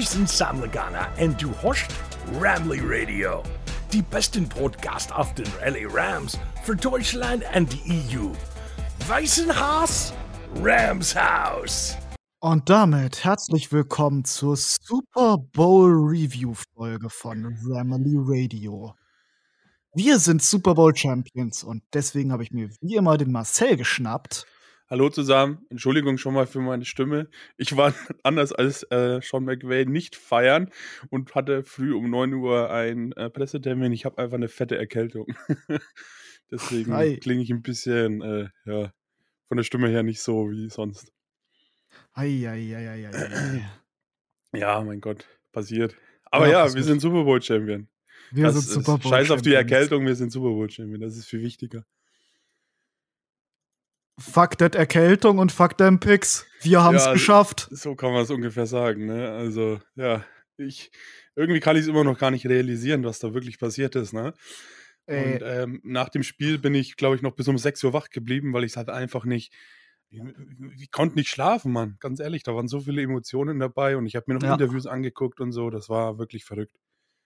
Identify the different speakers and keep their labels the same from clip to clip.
Speaker 1: Wir sind Sam Lagana und du hörst Ramley Radio. Die besten Podcast auf den LA Rams für Deutschland und die EU. Weißen Haus, Rams Haus.
Speaker 2: Und damit herzlich willkommen zur Super Bowl Review Folge von Ramley Radio. Wir sind Super Bowl Champions und deswegen habe ich mir wie immer den Marcel geschnappt.
Speaker 3: Hallo zusammen, Entschuldigung schon mal für meine Stimme. Ich war anders als äh, Sean McVay nicht feiern und hatte früh um 9 Uhr einen äh, Pressetermin. Ich habe einfach eine fette Erkältung. Deswegen
Speaker 2: Ei.
Speaker 3: klinge ich ein bisschen, äh, ja, von der Stimme her nicht so wie sonst.
Speaker 2: Eieieiei.
Speaker 3: Ja, mein Gott, passiert. Aber
Speaker 2: Ja,
Speaker 3: ja, wir sind Super Bowl Champion.
Speaker 2: Wir
Speaker 3: Das
Speaker 2: sind Super Bowl
Speaker 3: Scheiß auf die. Erkältung, wir sind Super Bowl Champion. Das ist viel wichtiger.
Speaker 2: Fuck that Erkältung und fuck them Picks. Wir haben es
Speaker 3: Ja,
Speaker 2: geschafft.
Speaker 3: So kann man es ungefähr sagen, ne? Also, ja, ich, irgendwie kann ich es immer noch gar nicht realisieren, was da wirklich passiert ist, ne?
Speaker 2: Ey,
Speaker 3: Und ähm, nach dem Spiel bin ich, glaube ich, noch bis um 6 Uhr wach geblieben, weil ich es halt einfach nicht. Ich, ich konnte nicht schlafen, Mann. Ganz ehrlich, da waren so viele Emotionen dabei und ich habe mir noch
Speaker 2: Ja.
Speaker 3: Interviews angeguckt und so. Das war wirklich verrückt.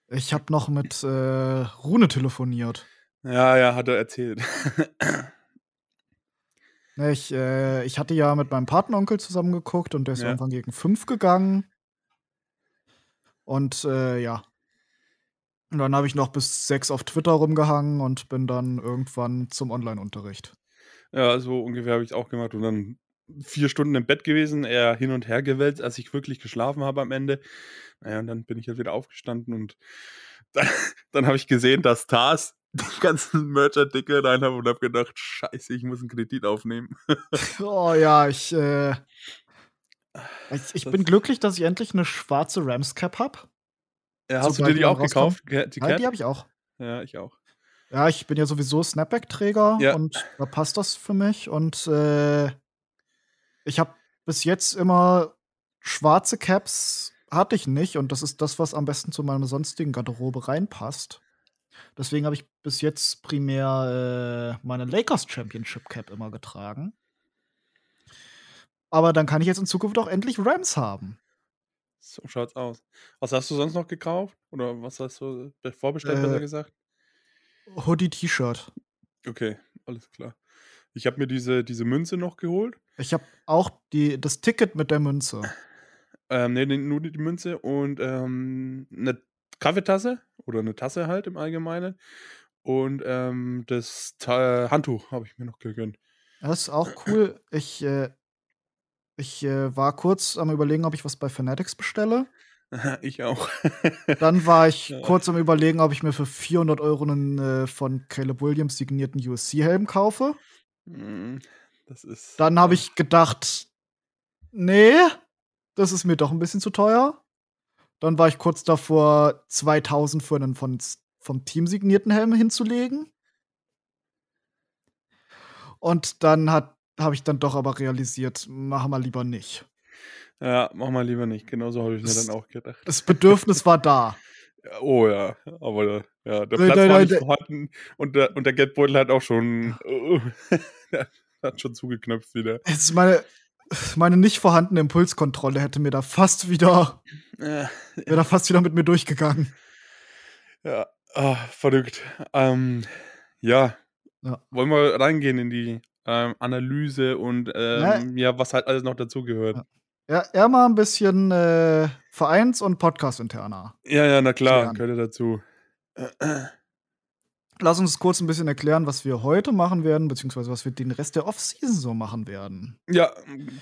Speaker 2: ich habe noch mit äh, Rune telefoniert.
Speaker 3: Ja, ja, hat er erzählt.
Speaker 2: Ne, Ich, äh, ich hatte ja mit meinem Patenonkel zusammen geguckt und der ist
Speaker 3: Ja.
Speaker 2: irgendwann gegen fünf gegangen. Und äh, ja. Und dann habe ich noch bis sechs auf Twitter rumgehangen und bin dann irgendwann zum Online-Unterricht.
Speaker 3: ja, so ungefähr habe ich es auch gemacht und dann vier Stunden im Bett gewesen, eher hin und her gewälzt, als ich wirklich geschlafen habe am Ende. Naja, und dann bin ich halt wieder aufgestanden und dann, dann habe ich gesehen, dass Tars die ganzen Merch-Artikel rein haben und habe gedacht, scheiße, ich muss einen Kredit aufnehmen.
Speaker 2: Oh ja, ich, äh, ich, ich bin glücklich, dass ich endlich eine schwarze Rams-Cap habe.
Speaker 3: Ja, hast du
Speaker 2: Sobald
Speaker 3: dir die auch gekauft? Ge- Die
Speaker 2: Ja, die habe ich auch.
Speaker 3: Ja, ich auch.
Speaker 2: Ja, ich bin ja sowieso Snapback-Träger
Speaker 3: Ja.
Speaker 2: und da passt das für mich. Und äh, ich habe bis jetzt immer schwarze Caps hatte ich nicht und das ist das, was am besten zu meiner sonstigen Garderobe reinpasst. Deswegen habe ich bis jetzt primär äh, meine Lakers Championship Cap immer getragen. Aber dann kann ich jetzt in Zukunft auch endlich Rams haben.
Speaker 3: So schaut's aus. Was hast du sonst noch gekauft? Oder was hast du be- vorbestellt,
Speaker 2: Äh,
Speaker 3: besser gesagt?
Speaker 2: Hoodie T-Shirt.
Speaker 3: Okay, alles klar. Ich habe mir diese, diese Münze noch geholt.
Speaker 2: Ich habe auch die, das Ticket mit der Münze.
Speaker 3: Ähm, nee, nee, nur die Münze und ähm, eine Kaffeetasse oder eine Tasse halt im Allgemeinen. Und ähm, das Ta Handtuch habe ich mir noch gegönnt.
Speaker 2: Das ist auch cool. Ich, äh, ich äh, war kurz am überlegen, ob ich was bei Fanatics bestelle.
Speaker 3: ich auch.
Speaker 2: Dann war ich
Speaker 3: Ja.
Speaker 2: kurz am überlegen, ob ich mir für 400 Euro einen äh, von Caleb Williams signierten USC-Helm kaufe.
Speaker 3: Mm, das ist.
Speaker 2: Dann habe ich gedacht, nee, das ist mir doch ein bisschen zu teuer. Dann war ich kurz davor, 2000 für einen von, vom Team signierten Helm hinzulegen. Und dann habe ich dann doch aber realisiert, machen wir lieber nicht.
Speaker 3: Ja, mach mal lieber nicht. Genauso habe ich mir
Speaker 2: Das-
Speaker 3: dann auch gedacht.
Speaker 2: Das Bedürfnis war da.
Speaker 3: Oh ja, aber ja, der Platz
Speaker 2: nein,
Speaker 3: war
Speaker 2: nein,
Speaker 3: nicht vorhanden und der, und der Geldbeutel hat auch schon, der hat schon zugeknöpft wieder.
Speaker 2: Jetzt meine, meine nicht vorhandene Impulskontrolle hätte mir da fast wieder,
Speaker 3: Äh,
Speaker 2: wäre da fast wieder mit mir durchgegangen.
Speaker 3: ja, ah, verrückt. Ähm, ja.
Speaker 2: Ja.
Speaker 3: wollen wir reingehen in die ähm, Analyse und ähm, ja, was halt alles noch dazugehört.
Speaker 2: Ja. Ja, eher mal ein bisschen äh, Vereins- und Podcast-interner.
Speaker 3: Ja, ja, na klar, gehört dazu.
Speaker 2: Lass uns kurz ein bisschen erklären, was wir heute machen werden, beziehungsweise was wir den Rest der Offseason so machen werden.
Speaker 3: Ja,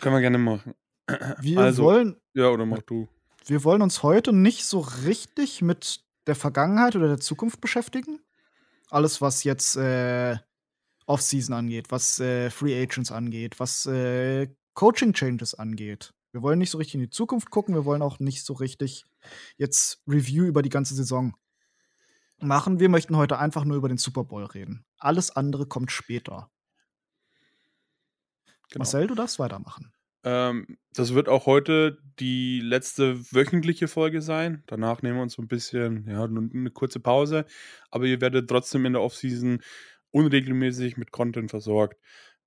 Speaker 3: können wir gerne machen.
Speaker 2: Wir,
Speaker 3: Also-
Speaker 2: wollen,
Speaker 3: Ja, oder mach du.
Speaker 2: wir wollen uns heute nicht so richtig mit der Vergangenheit oder der Zukunft beschäftigen. Alles, was jetzt äh, Offseason angeht, was äh, Free Agents angeht, was äh, Coaching Changes angeht. Wir wollen nicht so richtig in die Zukunft gucken, wir wollen auch nicht so richtig jetzt Review über die ganze Saison machen. Wir möchten heute einfach nur über den Super Bowl reden. Alles andere kommt später.
Speaker 3: Genau.
Speaker 2: Marcel, du darfst weitermachen.
Speaker 3: Ähm, das wird auch heute die letzte wöchentliche Folge sein. Danach nehmen wir uns so ein bisschen, ja, eine kurze Pause. Aber ihr werdet trotzdem in der Offseason unregelmäßig mit Content versorgt.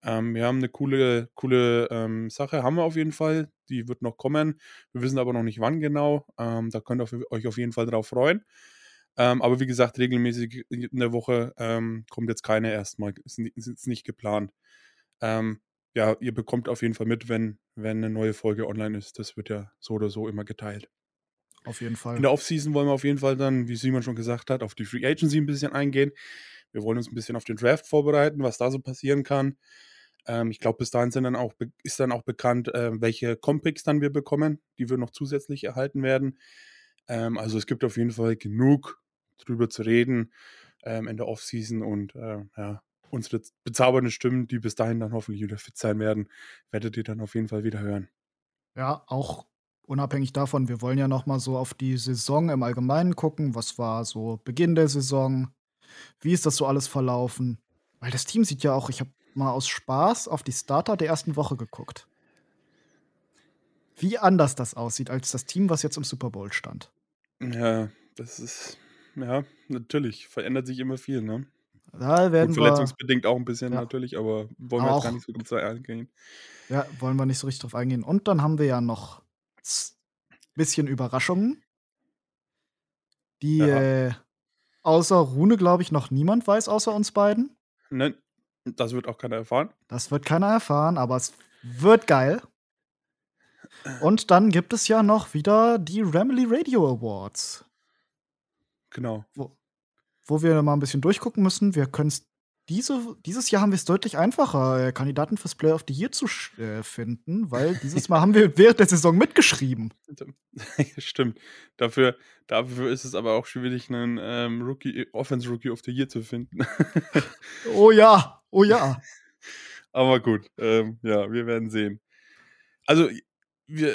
Speaker 3: Ähm, wir haben eine coole, coole ähm, Sache, haben wir auf jeden Fall. Die wird noch kommen. Wir wissen aber noch nicht wann genau. Ähm, da könnt ihr euch auf jeden Fall drauf freuen. Ähm, aber wie gesagt, regelmäßig in der Woche ähm, kommt jetzt keine erstmal. Ist, ist nicht geplant. Ähm, ja, ihr bekommt auf jeden Fall mit, wenn, wenn eine neue Folge online ist. Das wird ja so oder so immer geteilt.
Speaker 2: Auf jeden Fall.
Speaker 3: In der Offseason wollen wir auf jeden Fall dann, wie Simon schon gesagt hat, auf die Free Agency ein bisschen eingehen. Wir wollen uns ein bisschen auf den Draft vorbereiten, was da so passieren kann. Ähm, ich glaube, bis dahin sind dann auch, ist dann auch bekannt, äh, welche Compics dann wir bekommen, die wir noch zusätzlich erhalten werden. Ähm, also es gibt auf jeden Fall genug drüber zu reden ähm, in der Offseason und äh, ja, unsere bezaubernden Stimmen, die bis dahin dann hoffentlich wieder fit sein werden, werdet ihr dann auf jeden Fall wieder hören.
Speaker 2: Ja, auch unabhängig davon, wir wollen ja noch mal so auf die Saison im Allgemeinen gucken. Was war so Beginn der Saison? Wie ist das so alles verlaufen? Weil das Team sieht ja auch, ich habe mal aus Spaß auf die Starter der ersten Woche geguckt. Wie anders das aussieht als das Team, was jetzt im Super Bowl stand.
Speaker 3: Ja, das ist, ja, natürlich, verändert sich immer viel, ne?
Speaker 2: Da werden
Speaker 3: Gut,
Speaker 2: wir,
Speaker 3: verletzungsbedingt auch ein bisschen
Speaker 2: Ja.
Speaker 3: natürlich, aber wollen wir jetzt gar nicht so gut eingehen.
Speaker 2: ja, wollen wir nicht so richtig drauf eingehen. Und dann haben wir ja noch z- bisschen Überraschungen, die
Speaker 3: Ja.
Speaker 2: äh, außer Rune, glaube ich, noch niemand weiß, außer uns beiden.
Speaker 3: Nein, das wird auch keiner erfahren.
Speaker 2: Das wird keiner erfahren, aber es wird geil. Und dann gibt es ja noch wieder die Ramley Radio Awards,
Speaker 3: Genau.
Speaker 2: wo, wo wir mal ein bisschen durchgucken müssen. Wir können es diese, dieses Jahr haben wir es deutlich einfacher, äh, Kandidaten fürs Player of the Year zu äh, finden, weil dieses Mal haben wir während der Saison mitgeschrieben.
Speaker 3: Stimmt. Dafür, dafür ist es aber auch schwierig, einen ähm, Rookie, Offense Rookie of the Year zu finden.
Speaker 2: Oh ja, oh ja.
Speaker 3: aber gut, ähm, ja, wir werden sehen. Also,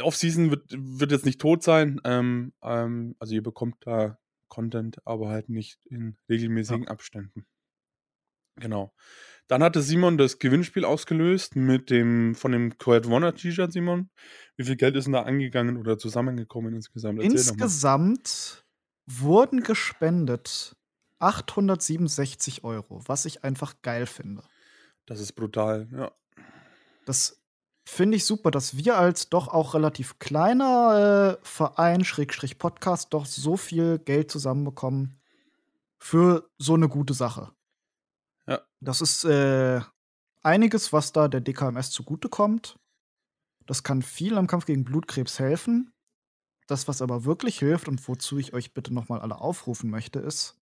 Speaker 3: Offseason wird, wird jetzt nicht tot sein. Ähm, ähm, also, ihr bekommt da Content, aber halt nicht in regelmäßigen Abständen. Genau. Dann hatte Simon das Gewinnspiel ausgelöst mit dem von dem Quiet Warner T-Shirt, Simon. Wie viel Geld ist denn da angegangen oder zusammengekommen insgesamt? Erzähl.
Speaker 2: Insgesamt wurden gespendet 867 Euro, was ich einfach geil finde.
Speaker 3: Das ist brutal, ja.
Speaker 2: Das finde ich super, dass wir als doch auch relativ kleiner äh, Verein, Schrägstrich Podcast, doch so viel Geld zusammenbekommen für so eine gute Sache.
Speaker 3: Ja.
Speaker 2: Das ist äh, einiges, was da der DKMS zugutekommt. Das kann viel am Kampf gegen Blutkrebs helfen. Das, was aber wirklich hilft und wozu ich euch bitte nochmal alle aufrufen möchte, ist,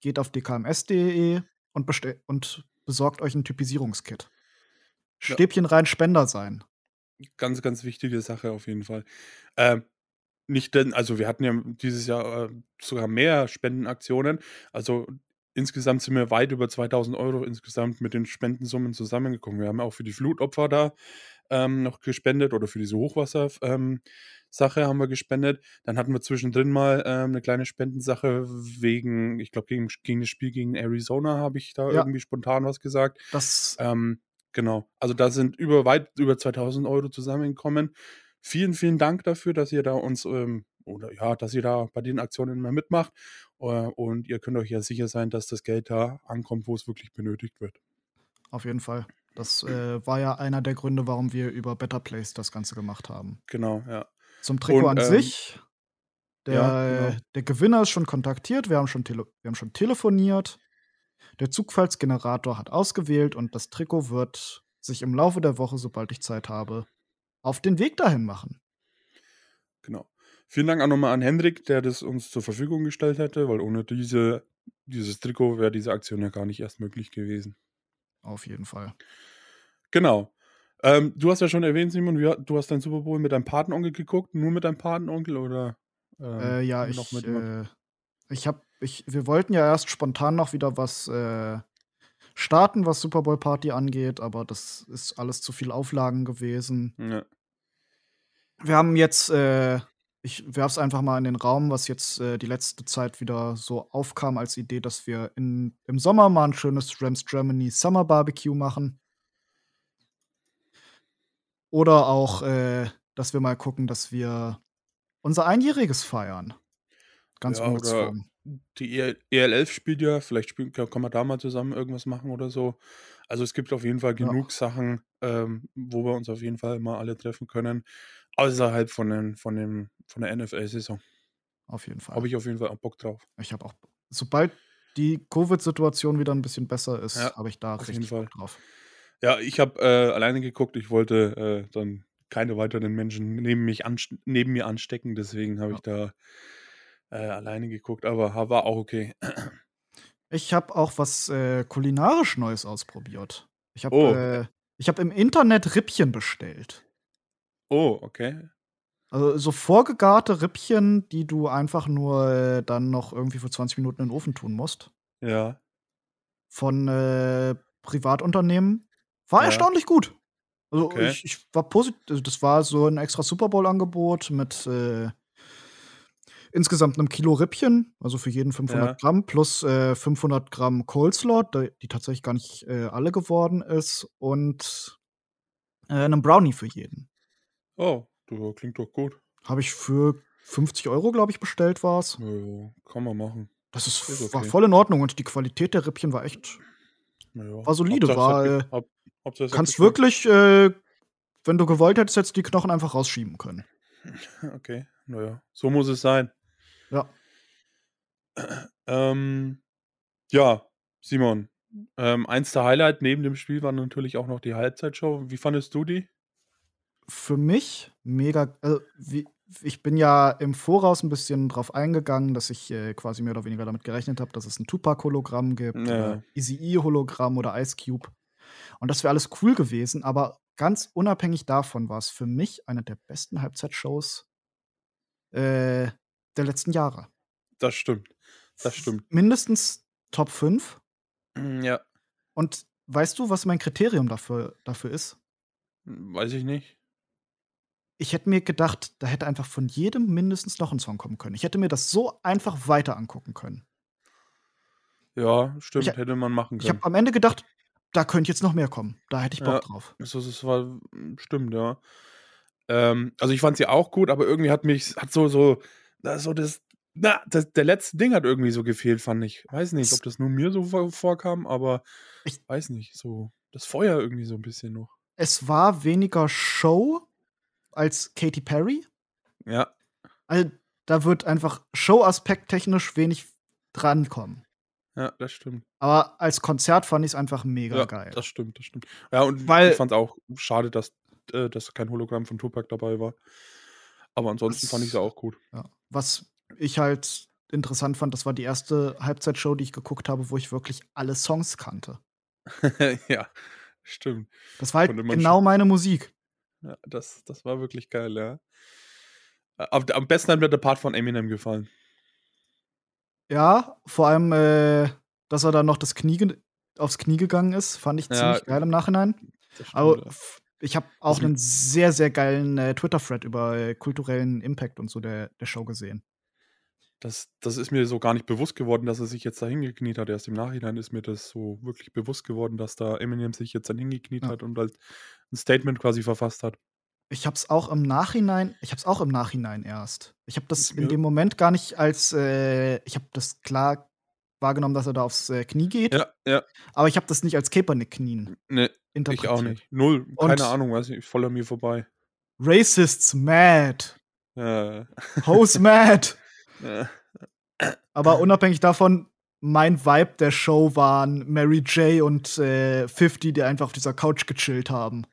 Speaker 2: geht auf dkms.de und, und besorgt euch ein Typisierungskit.
Speaker 3: Ja.
Speaker 2: Stäbchen rein Spender sein.
Speaker 3: Ganz, ganz wichtige Sache auf jeden Fall. Ähm, nicht denn, also wir hatten ja dieses Jahr äh, sogar mehr Spendenaktionen. Also insgesamt sind wir weit über 2000 Euro insgesamt mit den Spendensummen zusammengekommen. Wir haben auch für die Flutopfer da ähm, noch gespendet oder für diese Hochwasser-Sache ähm, haben wir gespendet. Dann hatten wir zwischendrin mal ähm, eine kleine Spendensache wegen, ich glaube, gegen, gegen das Spiel gegen Arizona habe ich da
Speaker 2: Ja.
Speaker 3: irgendwie spontan was gesagt.
Speaker 2: Das
Speaker 3: Ähm, genau. Also da sind über weit über 2000 Euro zusammengekommen. Vielen, vielen Dank dafür, dass ihr da uns ähm, oder ja, dass ihr da bei den Aktionen immer mitmacht. Äh, und ihr könnt euch ja sicher sein, dass das Geld da ankommt, wo es wirklich benötigt wird.
Speaker 2: auf jeden Fall. Das äh, war ja einer der Gründe, warum wir über Better Place das Ganze gemacht haben.
Speaker 3: Genau, ja.
Speaker 2: Zum Trikot
Speaker 3: Und,
Speaker 2: an
Speaker 3: ähm,
Speaker 2: sich. Der,
Speaker 3: ja, genau.
Speaker 2: der Gewinner ist schon kontaktiert, wir haben schon, tele wir haben schon telefoniert. Der Zugfallsgenerator hat ausgewählt und das Trikot wird sich im Laufe der Woche, sobald ich Zeit habe, auf den Weg dahin machen.
Speaker 3: Genau. Vielen Dank auch nochmal an Hendrik, der das uns zur Verfügung gestellt hätte, weil ohne diese, dieses Trikot wäre diese Aktion ja gar nicht erst möglich gewesen.
Speaker 2: Auf jeden Fall.
Speaker 3: Genau. Ähm, du hast ja schon erwähnt, Simon, wie, du hast dein Super Bowl mit deinem Patenonkel geguckt, nur mit deinem Patenonkel oder ähm,
Speaker 2: Äh, ja, ich, äh, ich hab, ich, wir wollten ja erst spontan noch wieder was äh, starten, was Super Bowl Party angeht, aber das ist alles zu viel Auflagen gewesen.
Speaker 3: Ja.
Speaker 2: Wir haben jetzt, äh, ich werf's einfach mal in den Raum, was jetzt äh, die letzte Zeit wieder so aufkam als Idee, dass wir in, im Sommer mal ein schönes Rams Germany Summer Barbecue machen. Oder auch, äh, dass wir mal gucken, dass wir unser Einjähriges feiern. Ganz
Speaker 3: Ja, oder-. Die EL ELF spielt ja, vielleicht spielen kann kann man da mal zusammen irgendwas machen oder so. Also, es gibt auf jeden Fall
Speaker 2: Ja.
Speaker 3: genug Sachen, ähm, wo wir uns auf jeden Fall mal alle treffen können, außerhalb von den von dem von der NFL-Saison.
Speaker 2: Auf jeden Fall.
Speaker 3: Habe ich auf jeden Fall auch Bock drauf.
Speaker 2: Ich habe auch sobald die Covid-Situation wieder ein bisschen besser ist,
Speaker 3: Ja,
Speaker 2: habe ich da
Speaker 3: auf jeden
Speaker 2: richtig Bock
Speaker 3: Fall.
Speaker 2: drauf.
Speaker 3: Ja, ich habe, äh, alleine geguckt. Ich wollte, äh, dann keine weiteren Menschen neben mich neben mir anstecken, deswegen habe
Speaker 2: Ja.
Speaker 3: ich da, äh, alleine geguckt, aber war auch okay.
Speaker 2: Ich habe auch was, äh, kulinarisch Neues ausprobiert. Ich habe,
Speaker 3: Oh.
Speaker 2: äh ich habe im Internet Rippchen bestellt.
Speaker 3: Oh, okay.
Speaker 2: Also, so vorgegarte Rippchen, die du einfach nur, äh, dann noch irgendwie für 20 Minuten in den Ofen tun musst.
Speaker 3: Ja.
Speaker 2: Von, äh, Privatunternehmen. War
Speaker 3: Ja.
Speaker 2: erstaunlich gut. Also,
Speaker 3: Okay.
Speaker 2: ich ich war posit also, das war so 'n extra Super Bowl-Angebot mit, äh insgesamt 'nem Kilo Rippchen, also für jeden 500
Speaker 3: Ja.
Speaker 2: Gramm plus, äh, 500 Gramm Coleslaw, die tatsächlich gar nicht, äh, alle geworden ist und, äh, 'nen Brownie für jeden.
Speaker 3: Oh, du, klingt doch gut.
Speaker 2: Habe ich für 50 €, glaube ich, bestellt war's.
Speaker 3: Ja, ja, kann man machen.
Speaker 2: Das ist
Speaker 3: Ist
Speaker 2: war
Speaker 3: okay.
Speaker 2: voll in Ordnung und die Qualität der Rippchen war echt
Speaker 3: Ja,
Speaker 2: war solide,
Speaker 3: Hauptsache es
Speaker 2: war, äh
Speaker 3: es hat
Speaker 2: kannst wirklich, äh wenn du gewollt hättest, du die Knochen einfach rausschieben können.
Speaker 3: Okay, na ja, so muss es sein.
Speaker 2: Ja.
Speaker 3: Ähm, ja, Simon, ähm, eins der Highlight neben dem Spiel war natürlich auch noch die Halbzeitshow. Wie fandest du die?
Speaker 2: Für mich mega also, wie ich bin ja im Voraus 'n bisschen drauf eingegangen, dass ich, äh, quasi mehr oder weniger damit gerechnet habe, dass es 'n Tupac-Hologramm gibt
Speaker 3: Ja.
Speaker 2: oder Eazy-E-Hologramm oder Ice Cube. Und das wäre alles cool gewesen, aber ganz unabhängig davon war's für mich eine der besten Halbzeitshows, äh, der letzten Jahre.
Speaker 3: Das stimmt. Das stimmt.
Speaker 2: Mindestens Top 5.
Speaker 3: Hm, ja.
Speaker 2: Und weißt du, was mein Kriterium dafür dafür ist?
Speaker 3: Hm, weiß ich nicht.
Speaker 2: Ich hätte mir gedacht, da hätte einfach von jedem mindestens noch 'n Song kommen können. Ich hätte mir das so einfach weiter angucken können.
Speaker 3: Ja, stimmt,
Speaker 2: Ich
Speaker 3: hätte man machen
Speaker 2: ich habe
Speaker 3: können.
Speaker 2: am Ende gedacht, da könnte jetzt noch mehr kommen. Da hätte ich
Speaker 3: Ja,
Speaker 2: Bock drauf.
Speaker 3: also, das war hm, stimmt, ja. Ähm, also, ich fand sie auch gut, aber irgendwie hat mich hat so so da so das na, das der letzte Ding hat irgendwie so gefehlt, fand ich. Weiß nicht, ob
Speaker 2: Es
Speaker 3: das nur mir so vor vorkam, aber
Speaker 2: Ich
Speaker 3: weiß nicht, so das Feuer irgendwie so 'n bisschen noch.
Speaker 2: Es war weniger Show als Katy Perry.
Speaker 3: Ja.
Speaker 2: Al da wird einfach Show-aspekttechnisch wenig drankommen.
Speaker 3: Ja, das stimmt.
Speaker 2: Aber als Konzert fand ich's einfach mega
Speaker 3: Ja,
Speaker 2: geil.
Speaker 3: das stimmt, das stimmt. Ja, und ich
Speaker 2: Weil
Speaker 3: fand's auch schade, dass äh, dass kein Hologramm von Tupac dabei war. Aber ansonsten fand ich sie auch gut.
Speaker 2: ja, was ich halt interessant fand, das war die erste Halbzeitshow, die ich geguckt habe, wo ich wirklich alle Songs kannte.
Speaker 3: Ja, stimmt.
Speaker 2: Das war halt genau
Speaker 3: schon
Speaker 2: meine Musik.
Speaker 3: Ja, das das war wirklich geil, ja. Am am besten hat mir der Part von Eminem gefallen.
Speaker 2: Ja, vor allem, äh, dass er dann noch das Knie aufs Knie gegangen ist, fand ich
Speaker 3: Ja,
Speaker 2: ziemlich geil im Nachhinein.
Speaker 3: das
Speaker 2: Aber
Speaker 3: stimmt, ja.
Speaker 2: Ich habe
Speaker 3: Das
Speaker 2: auch
Speaker 3: m
Speaker 2: 'nen sehr, sehr geilen, äh, Twitter-Thread über, äh, kulturellen Impact und so der der Show gesehen.
Speaker 3: Das das ist mir so gar nicht bewusst geworden, dass er sich jetzt da hingekniet hat. Erst im Nachhinein ist mir das so wirklich bewusst geworden, dass da Eminem sich jetzt dann hingekniet
Speaker 2: Ja.
Speaker 3: hat und halt 'n Statement quasi verfasst hat.
Speaker 2: Ich habe es auch im Nachhinein ich habe es auch im Nachhinein erst. Ich habe das in
Speaker 3: Ja.
Speaker 2: dem Moment gar nicht als, äh ich habe das klar wahrgenommen, dass er da aufs, äh, Knie geht,
Speaker 3: Ja, ja.
Speaker 2: aber ich habe das nicht als Kaepernick-Knien
Speaker 3: Ne, ich auch nicht. Null, keine
Speaker 2: Und
Speaker 3: Ahnung, weiß nicht, voll an mir vorbei.
Speaker 2: Racists mad.
Speaker 3: Ja.
Speaker 2: Hoes mad.
Speaker 3: Ja.
Speaker 2: Aber unabhängig davon, mein Vibe der Show waren Mary J. und, äh, 50, die einfach auf dieser Couch gechillt haben.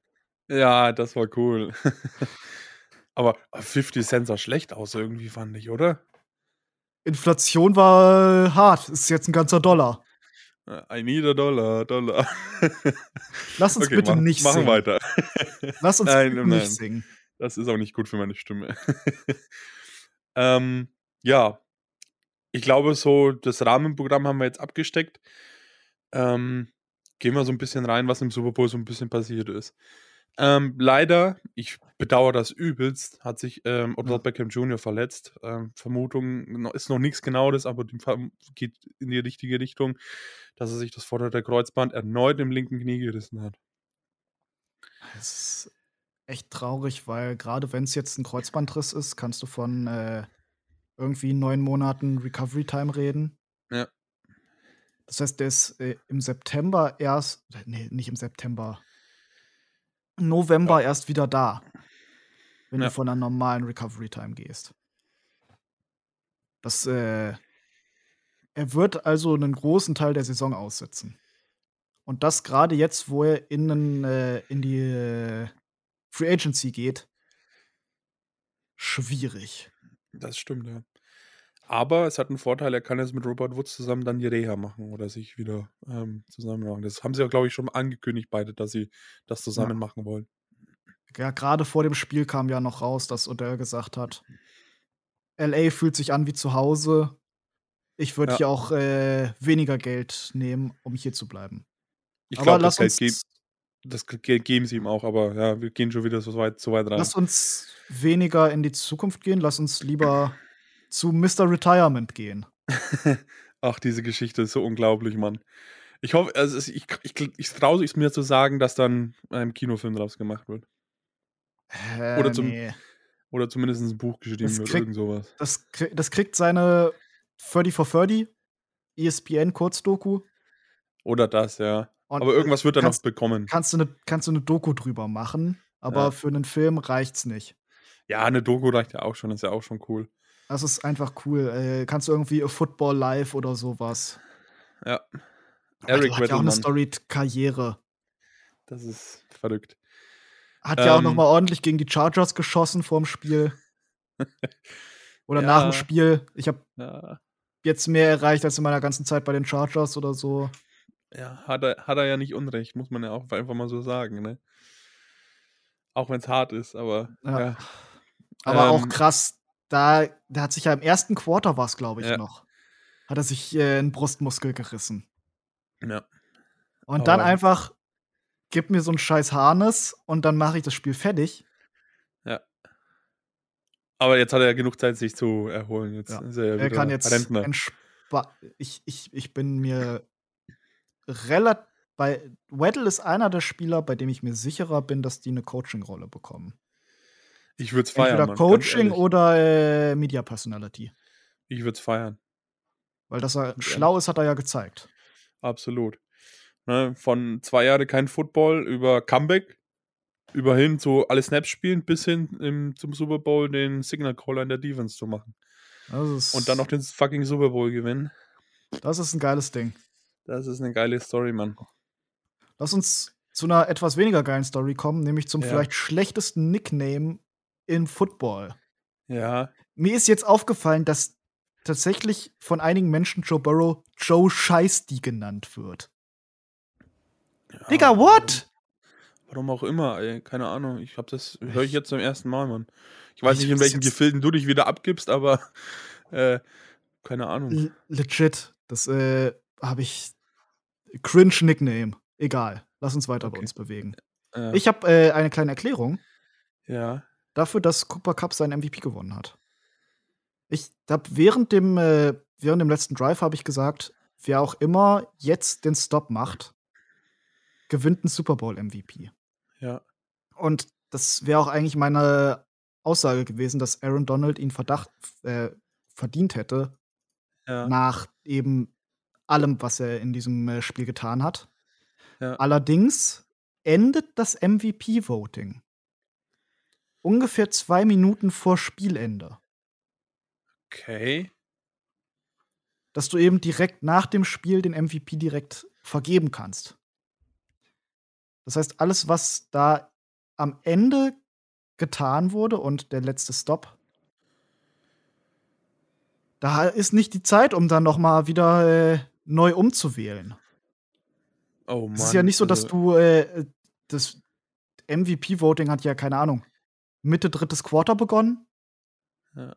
Speaker 3: Ja, das war cool. Aber 50 Cent sah schlecht aus irgendwie, fand ich, oder?
Speaker 2: Inflation war hart. Ist jetzt 'n ganzer Dollar.
Speaker 3: Äh, I need a dollar, dollar.
Speaker 2: Lass uns
Speaker 3: Okay,
Speaker 2: bitte
Speaker 3: mach
Speaker 2: nicht
Speaker 3: machen
Speaker 2: singen.
Speaker 3: weiter.
Speaker 2: Lass uns
Speaker 3: Nein,
Speaker 2: bitte
Speaker 3: nein,
Speaker 2: nicht singen.
Speaker 3: Das ist auch nicht gut für meine Stimme. Ähm, ja. Ich glaube, so das Rahmenprogramm haben wir jetzt abgesteckt. Ähm, gehen wir so 'n bisschen rein, was im Super Bowl so 'n bisschen passiert ist. Ähm, leider, ich bedauere das übelst, hat sich, ähm, Odell. Beckham Jr. verletzt. Ähm, Vermutung ist noch nix Genaues, aber geht in die richtige Richtung, dass er sich das vordere Kreuzband erneut im linken Knie gerissen hat.
Speaker 2: Das ist echt traurig, weil grade wenn's jetzt 'n Kreuzbandriss ist, kannst du von, äh, irgendwie neun Monaten Recovery Time reden.
Speaker 3: Ja.
Speaker 2: Das heißt, der ist äh, im September erst, nee, nicht im September, November
Speaker 3: Ja.
Speaker 2: erst wieder da, wenn
Speaker 3: Ja.
Speaker 2: du von einer normalen Recovery Time gehst. Das, äh, er wird also einen großen Teil der Saison aussitzen. Und das gerade jetzt, wo er in, äh, in die äh, Free Agency geht, schwierig.
Speaker 3: Das stimmt, ja. Aber es hat einen Vorteil, er kann jetzt mit Robert Woods zusammen dann die Reha machen oder sich wieder ähm, zusammen machen. Das haben sie ja, glaube ich, schon angekündigt, beide, dass sie das zusammen machen wollen.
Speaker 2: Ja, gerade vor dem Spiel kam ja noch raus, dass Odell gesagt hat, LA fühlt sich an wie zu Hause. Ich würde
Speaker 3: Ja.
Speaker 2: hier auch äh, weniger Geld nehmen, um hier zu bleiben.
Speaker 3: Ich glaube, das Geld,
Speaker 2: uns,
Speaker 3: ge das Geld geben sie ihm auch, aber ja, wir gehen schon wieder so weit, so weit rein.
Speaker 2: lass uns weniger in die Zukunft gehen. Lass uns lieber zu Mr. Retirement gehen.
Speaker 3: Ach, diese Geschichte ist so unglaublich, Mann. Ich hoffe, also es- ich, ich, ich traue es mir zu sagen, dass dann ein Kinofilm draus gemacht wird.
Speaker 2: Äh,
Speaker 3: Oder zum-
Speaker 2: nee.
Speaker 3: Oder zumindest ein Buch geschrieben
Speaker 2: Das
Speaker 3: wird,
Speaker 2: krieg-
Speaker 3: irgend sowas.
Speaker 2: das, das kriegt seine 30 for 30 ESPN-Kurzdoku.
Speaker 3: Oder das, ja.
Speaker 2: Und
Speaker 3: Aber irgendwas wird er noch bekommen.
Speaker 2: kannst du eine kannst du eine Doku drüber machen, aber
Speaker 3: Ja.
Speaker 2: für einen Film reicht's nicht.
Speaker 3: Ja, eine Doku reicht ja auch schon, ist ja auch schon cool.
Speaker 2: Das ist einfach cool. Äh, kannst du irgendwie Football Live oder sowas.
Speaker 3: Ja,
Speaker 2: Eric
Speaker 3: Eric
Speaker 2: hat ja auch eine. Story-Karriere.
Speaker 3: das ist verrückt.
Speaker 2: Hat ja auch
Speaker 3: Ähm.
Speaker 2: noch mal ordentlich gegen die Chargers geschossen vorm Spiel. Oder
Speaker 3: Ja.
Speaker 2: nach dem Spiel. Ich habe
Speaker 3: Ja,
Speaker 2: jetzt mehr erreicht als in meiner ganzen Zeit bei den Chargers oder so.
Speaker 3: ja hat, er, hat er ja nicht unrecht, muss man ja auch einfach mal so sagen, ne? Auch wenn es hart ist, aber
Speaker 2: Ja.
Speaker 3: ja.
Speaker 2: Aber auch
Speaker 3: Ähm,
Speaker 2: krass, da, da hat sich ja im ersten Quarter was, glaube ich,
Speaker 3: Ja.
Speaker 2: noch. Hat er sich äh, einen Brustmuskel gerissen.
Speaker 3: ja.
Speaker 2: Und dann
Speaker 3: Aber-
Speaker 2: einfach, gib mir so ein scheiß Harnes und dann mache ich das Spiel fertig.
Speaker 3: Aber jetzt hat er ja genug Zeit, sich zu erholen. Jetzt
Speaker 2: Ja.
Speaker 3: ist er ja
Speaker 2: Er kann jetzt ich, ich, ich bin mir relativ bei Weddle ist einer der Spieler, bei dem ich mir sicherer bin, dass die eine Coaching-Rolle bekommen.
Speaker 3: Ich würde es feiern.
Speaker 2: Entweder
Speaker 3: Mann,
Speaker 2: Coaching oder äh, Media Personality.
Speaker 3: Ich würde es feiern.
Speaker 2: Weil dass er
Speaker 3: Ganz
Speaker 2: schlau ist, hat er ja gezeigt.
Speaker 3: Absolut. Ne, von zwei Jahre kein Football über Comeback, über hin zu alle Snaps spielen, bis hin im, zum Super Bowl den Signal Caller in der Defense zu machen. Und dann noch den fucking Super Bowl gewinnen.
Speaker 2: Das ist ein geiles Ding.
Speaker 3: Das ist eine geile Story, Mann.
Speaker 2: Lass uns zu einer etwas weniger geilen Story kommen, nämlich zum
Speaker 3: Ja.
Speaker 2: vielleicht schlechtesten Nickname im Football.
Speaker 3: Ja.
Speaker 2: Mir ist jetzt aufgefallen, dass tatsächlich von einigen Menschen Joe Burrow Joe Scheisty genannt wird.
Speaker 3: ja
Speaker 2: Digga, what?
Speaker 3: Warum auch immer, ey. Keine Ahnung. Ich hab das, höre ich jetzt zum ersten Mal, Mann. Ich weiß
Speaker 2: Ich
Speaker 3: nicht, in welchen Gefilden du dich wieder abgibst, aber äh, keine Ahnung.
Speaker 2: L legit. Das äh, habe ich. Cringe Nickname. Egal. Lass uns weiter bei
Speaker 3: Okay.
Speaker 2: uns bewegen.
Speaker 3: Äh,
Speaker 2: Ich habe äh, eine kleine Erklärung
Speaker 3: ja.
Speaker 2: Dafür, dass Cooper Cup seinen MVP gewonnen hat. Ich habe während dem äh, während dem letzten Drive habe ich gesagt, wer auch immer jetzt den Stop macht, gewinnt einen Super Bowl MVP.
Speaker 3: Ja.
Speaker 2: Und das wäre auch eigentlich meine Aussage gewesen, dass Aaron Donald ihn Verdacht äh, verdient hätte,
Speaker 3: Ja.
Speaker 2: nach eben allem, was er in diesem äh, Spiel getan hat.
Speaker 3: Ja.
Speaker 2: Allerdings endet das MVP-Voting ungefähr zwei Minuten vor Spielende.
Speaker 3: Okay.
Speaker 2: Dass du eben direkt nach dem Spiel den MVP direkt vergeben kannst. Das heißt, alles, was da am Ende getan wurde und der letzte Stop, da ist nicht die Zeit, um dann noch mal wieder äh, neu umzuwählen.
Speaker 3: Oh Mann.
Speaker 2: Es ist ja nicht so, dass
Speaker 3: also,
Speaker 2: du äh, das MVP-Voting hat ja keine Ahnung Mitte drittes Quarter begonnen.
Speaker 3: Ja.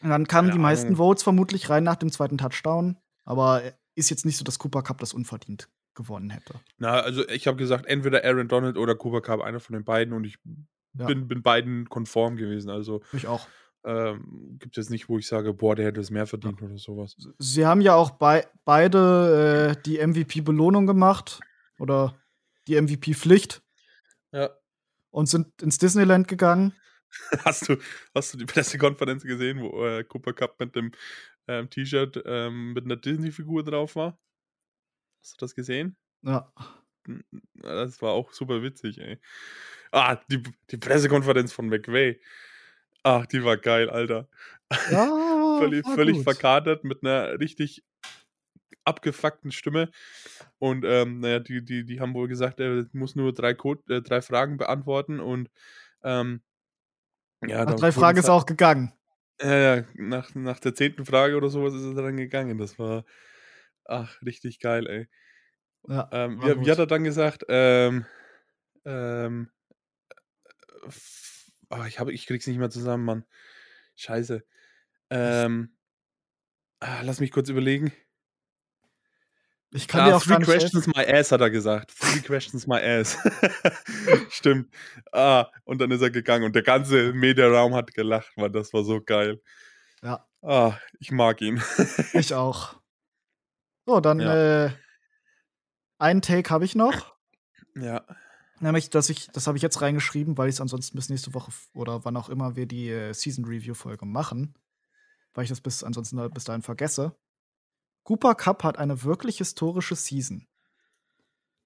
Speaker 2: Und dann kamen
Speaker 3: Keine
Speaker 2: die meisten
Speaker 3: Ahnung.
Speaker 2: Votes vermutlich rein nach dem zweiten Touchdown. Aber ist jetzt nicht so, dass Cooper Cup das unverdient gewonnen hätte.
Speaker 3: Na, also ich habe gesagt, entweder Aaron Donald oder Cooper Cup, einer von den beiden und ich
Speaker 2: Ja.
Speaker 3: bin, bin beiden konform gewesen. Also
Speaker 2: Ich auch.
Speaker 3: ähm, gibt es jetzt nicht, wo ich sage, boah, der hätte es mehr verdient oder sowas.
Speaker 2: Sie haben ja auch bei, beide äh, die MVP-Belohnung gemacht oder die MVP-Pflicht
Speaker 3: Ja.
Speaker 2: Und sind ins Disneyland gegangen.
Speaker 3: Hast du, hast du die Pressekonferenz gesehen, wo äh, Cooper Cup mit dem ähm, T-Shirt ähm, mit einer Disney-Figur drauf war? Hast du das gesehen?
Speaker 2: Ja.
Speaker 3: Das war auch super witzig, ey. Ah, die, die Pressekonferenz von McVay. Ach, die war geil, Alter.
Speaker 2: Ja,
Speaker 3: völlig völlig verkatert mit einer richtig abgefuckten Stimme. Und ähm, naja, die, die, die haben wohl gesagt, er muss nur drei, Code, äh, drei Fragen beantworten und ähm, ja,
Speaker 2: Nach drei Fragen ist er auch gegangen.
Speaker 3: Ja, ja, nach, nach der zehnten Frage oder sowas ist er dann gegangen. Das war, ach, richtig geil, ey.
Speaker 2: Ja,
Speaker 3: Ähm, wie, wie hat er dann gesagt? Ähm, ähm, f- ah, ich, hab, ich krieg's nicht mehr zusammen, Mann. Scheiße. Ähm, ah, lass mich kurz überlegen.
Speaker 2: Ich kann dir
Speaker 3: Ah,
Speaker 2: auch
Speaker 3: three questions
Speaker 2: helfen.
Speaker 3: my ass, hat er gesagt. Three questions my ass. Stimmt. Ah, und dann ist er gegangen und der ganze Mediaraum hat gelacht, weil das war so geil.
Speaker 2: Ja,
Speaker 3: Ah, ich mag ihn.
Speaker 2: ich auch. So, dann
Speaker 3: Ja.
Speaker 2: äh, einen Take habe ich noch.
Speaker 3: ja.
Speaker 2: Nämlich, dass ich, das habe ich jetzt reingeschrieben, weil ich es ansonsten bis nächste Woche oder wann auch immer wir die äh, Season Review Folge machen, weil ich das bis ansonsten da- bis dahin vergesse. Cooper Cup hat eine wirklich historische Season.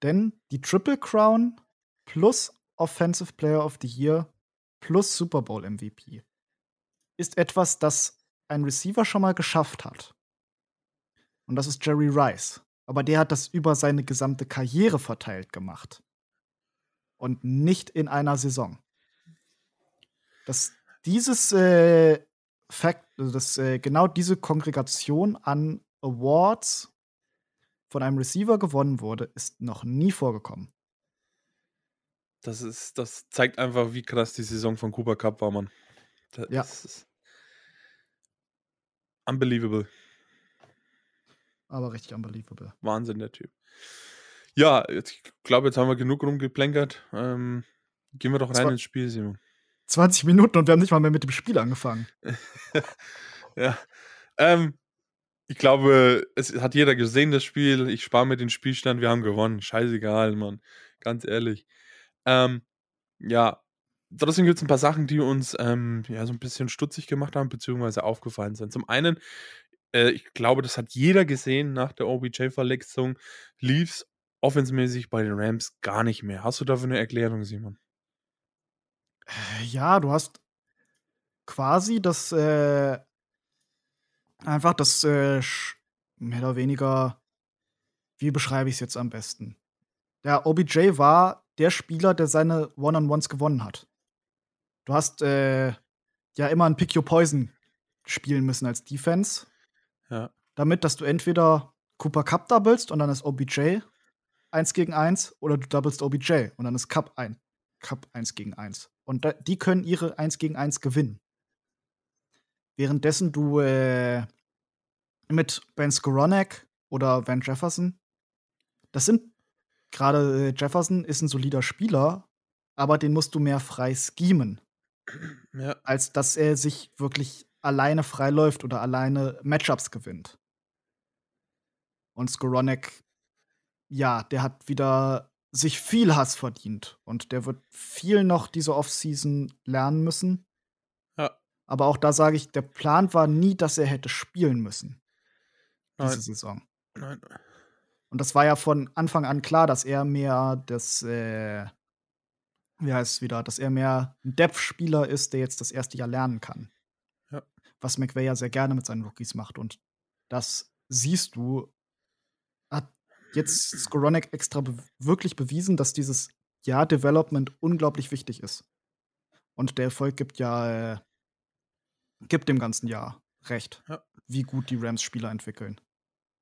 Speaker 2: Denn die Triple Crown plus Offensive Player of the Year plus Super Bowl MVP ist etwas, das ein Receiver schon mal geschafft hat. Und das ist Jerry Rice. Aber der hat das über seine gesamte Karriere verteilt gemacht. Und nicht in einer Saison. Dass dieses äh, Fact, also dass äh, genau diese Kongregation an Awards von einem Receiver gewonnen wurde, ist noch nie vorgekommen.
Speaker 3: Das ist, das zeigt einfach, wie krass die Saison von Cooper Cup war, Mann. Das
Speaker 2: Ja.
Speaker 3: ist unbelievable.
Speaker 2: Aber richtig unbelievable.
Speaker 3: Wahnsinn, der Typ. Ja, jetzt, ich glaube, jetzt haben wir genug rumgeplänkert. Ähm, gehen wir doch rein
Speaker 2: war-
Speaker 3: ins Spiel, Simon.
Speaker 2: 20 Minuten und wir haben nicht mal mehr mit dem Spiel angefangen.
Speaker 3: ja. Ähm, ich glaube, es hat jeder gesehen, das Spiel. Ich spare mir den Spielstand, wir haben gewonnen. Scheißegal, Mann. Ganz ehrlich. Ähm, ja, trotzdem gibt es ein paar Sachen, die uns ähm, ja, so ein bisschen stutzig gemacht haben, beziehungsweise aufgefallen sind. Zum einen, äh, ich glaube, das hat jeder gesehen nach der OBJ-Verletzung, es offensmäßig bei den Rams gar nicht mehr. Hast du dafür eine Erklärung, Simon?
Speaker 2: Äh, Ja, du hast quasi das äh, einfach das äh, mehr oder weniger, wie beschreibe ich es jetzt am besten? Der OBJ war der Spieler, der seine One-on-Ones gewonnen hat. Du hast äh, ja immer ein Pick Your Poison spielen müssen als Defense,
Speaker 3: Ja.
Speaker 2: damit, dass du entweder Cooper Cup doublest und dann ist OBJ 1 gegen 1 oder du doublest OBJ und dann ist Cup ein Cup 1 gegen 1. Und da, die können ihre 1 gegen 1 gewinnen. Währenddessen du äh, mit Ben Skoronek oder Van Jefferson, das sind gerade äh, Jefferson ist ein solider Spieler, aber den musst du mehr frei schemen,
Speaker 3: Ja.
Speaker 2: als dass er sich wirklich alleine freiläuft oder alleine Matchups gewinnt. Und Skoronek, ja, der hat wieder sich viel Hass verdient und der wird viel noch diese Offseason lernen müssen. Aber auch da sage ich, der Plan war nie, dass er hätte spielen müssen diese
Speaker 3: Nein.
Speaker 2: Saison.
Speaker 3: Nein.
Speaker 2: Und das war ja von Anfang an klar, dass er mehr das, äh, wie heißt es wieder, dass er mehr ein Depth-Spieler ist, der jetzt das erste Jahr lernen kann.
Speaker 3: Ja.
Speaker 2: Was McVay ja sehr gerne mit seinen Rookies macht. Und das siehst du, hat jetzt Skoronek extra be wirklich bewiesen, dass dieses Jahr Development unglaublich wichtig ist. Und der Erfolg gibt ja, äh, gibt dem ganzen Jahr recht,
Speaker 3: Ja.
Speaker 2: wie gut die Rams Spieler entwickeln.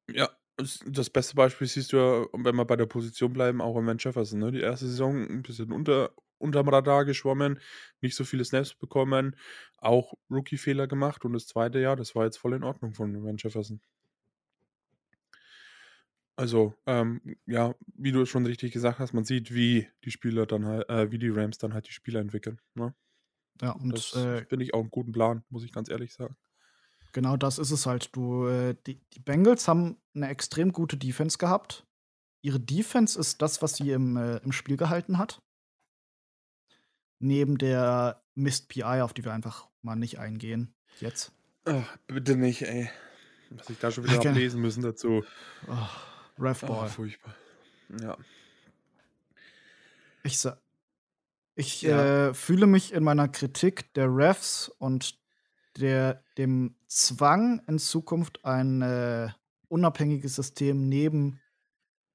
Speaker 3: Ja, das beste Beispiel siehst du ja, wenn wir bei der Position bleiben, auch im Van Jefferson. Ne? Die erste Saison ein bisschen unter, unterm Radar geschwommen, nicht so viele Snaps bekommen, auch Rookie-Fehler gemacht und das zweite Jahr, das war jetzt voll in Ordnung von Van Jefferson. Also, ähm, ja, wie du schon richtig gesagt hast, man sieht, wie die Spieler dann halt, äh, wie die Rams dann halt die Spieler entwickeln. Ne?
Speaker 2: Ja, und
Speaker 3: Das
Speaker 2: äh,
Speaker 3: finde ich auch einen guten Plan, muss ich ganz ehrlich sagen.
Speaker 2: Genau das ist es halt. Du, äh, die, die Bengals haben eine extrem gute Defense gehabt. Ihre Defense ist das, was sie im, äh, im Spiel gehalten hat. neben der Mist PI, auf die wir einfach mal nicht eingehen. Jetzt.
Speaker 3: Ach, bitte nicht, ey. Was ich da schon wieder
Speaker 2: Okay.
Speaker 3: lesen müssen dazu.
Speaker 2: Oh,
Speaker 3: Oh,
Speaker 2: Refball.
Speaker 3: furchtbar. Ja.
Speaker 2: Ich, sa ich
Speaker 3: Ja.
Speaker 2: äh, fühle mich in meiner Kritik der Refs und der, dem Zwang, in Zukunft ein äh, unabhängiges System neben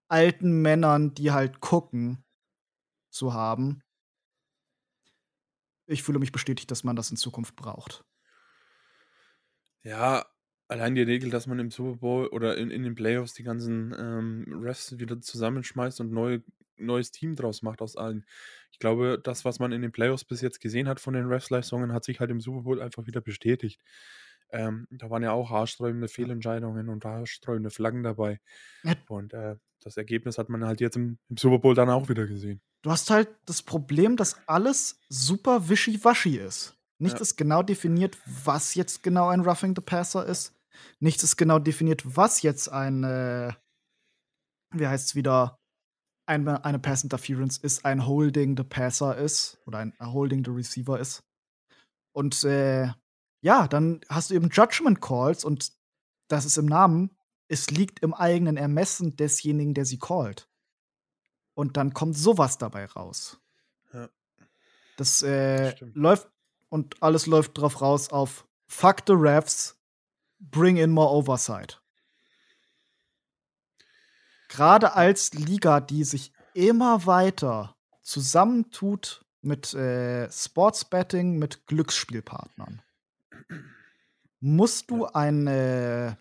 Speaker 2: alten Männern, die halt gucken, zu haben. Ich fühle mich bestätigt, dass man das in Zukunft braucht.
Speaker 3: Ja, allein die Regel, dass man im Super Bowl oder in, in den Playoffs die ganzen ähm, Refs wieder zusammenschmeißt und neu, neues Team draus macht aus allen. Ich glaube, das, was man in den Playoffs bis jetzt gesehen hat von den Refs-Leistungen, hat sich halt im Super Bowl einfach wieder bestätigt. Ähm, da waren ja auch haarsträubende Fehlentscheidungen und haarsträubende Flaggen dabei.
Speaker 2: Ja.
Speaker 3: Und äh, das Ergebnis hat man halt jetzt im, im Super Bowl dann auch wieder gesehen.
Speaker 2: Du hast halt das Problem, dass alles super wischiwaschi ist. Nichts
Speaker 3: Ja.
Speaker 2: ist genau definiert, was jetzt genau ein Roughing the Passer ist. Nichts ist genau definiert, was jetzt ein, äh, wie heißt es wieder, eine, eine Pass Interference ist, ein Holding the Passer ist oder ein Holding the Receiver ist. Und äh, ja, dann hast du eben Judgment Calls und das ist im Namen. Es liegt im eigenen Ermessen desjenigen, der sie callt. Und dann kommt sowas dabei raus.
Speaker 3: Ja.
Speaker 2: Das äh, läuft und alles läuft drauf raus auf Fuck the Refs, bring in more Oversight. Gerade als Liga, die sich immer weiter zusammentut mit äh, Sportsbetting, mit Glücksspielpartnern, musst du ein, äh,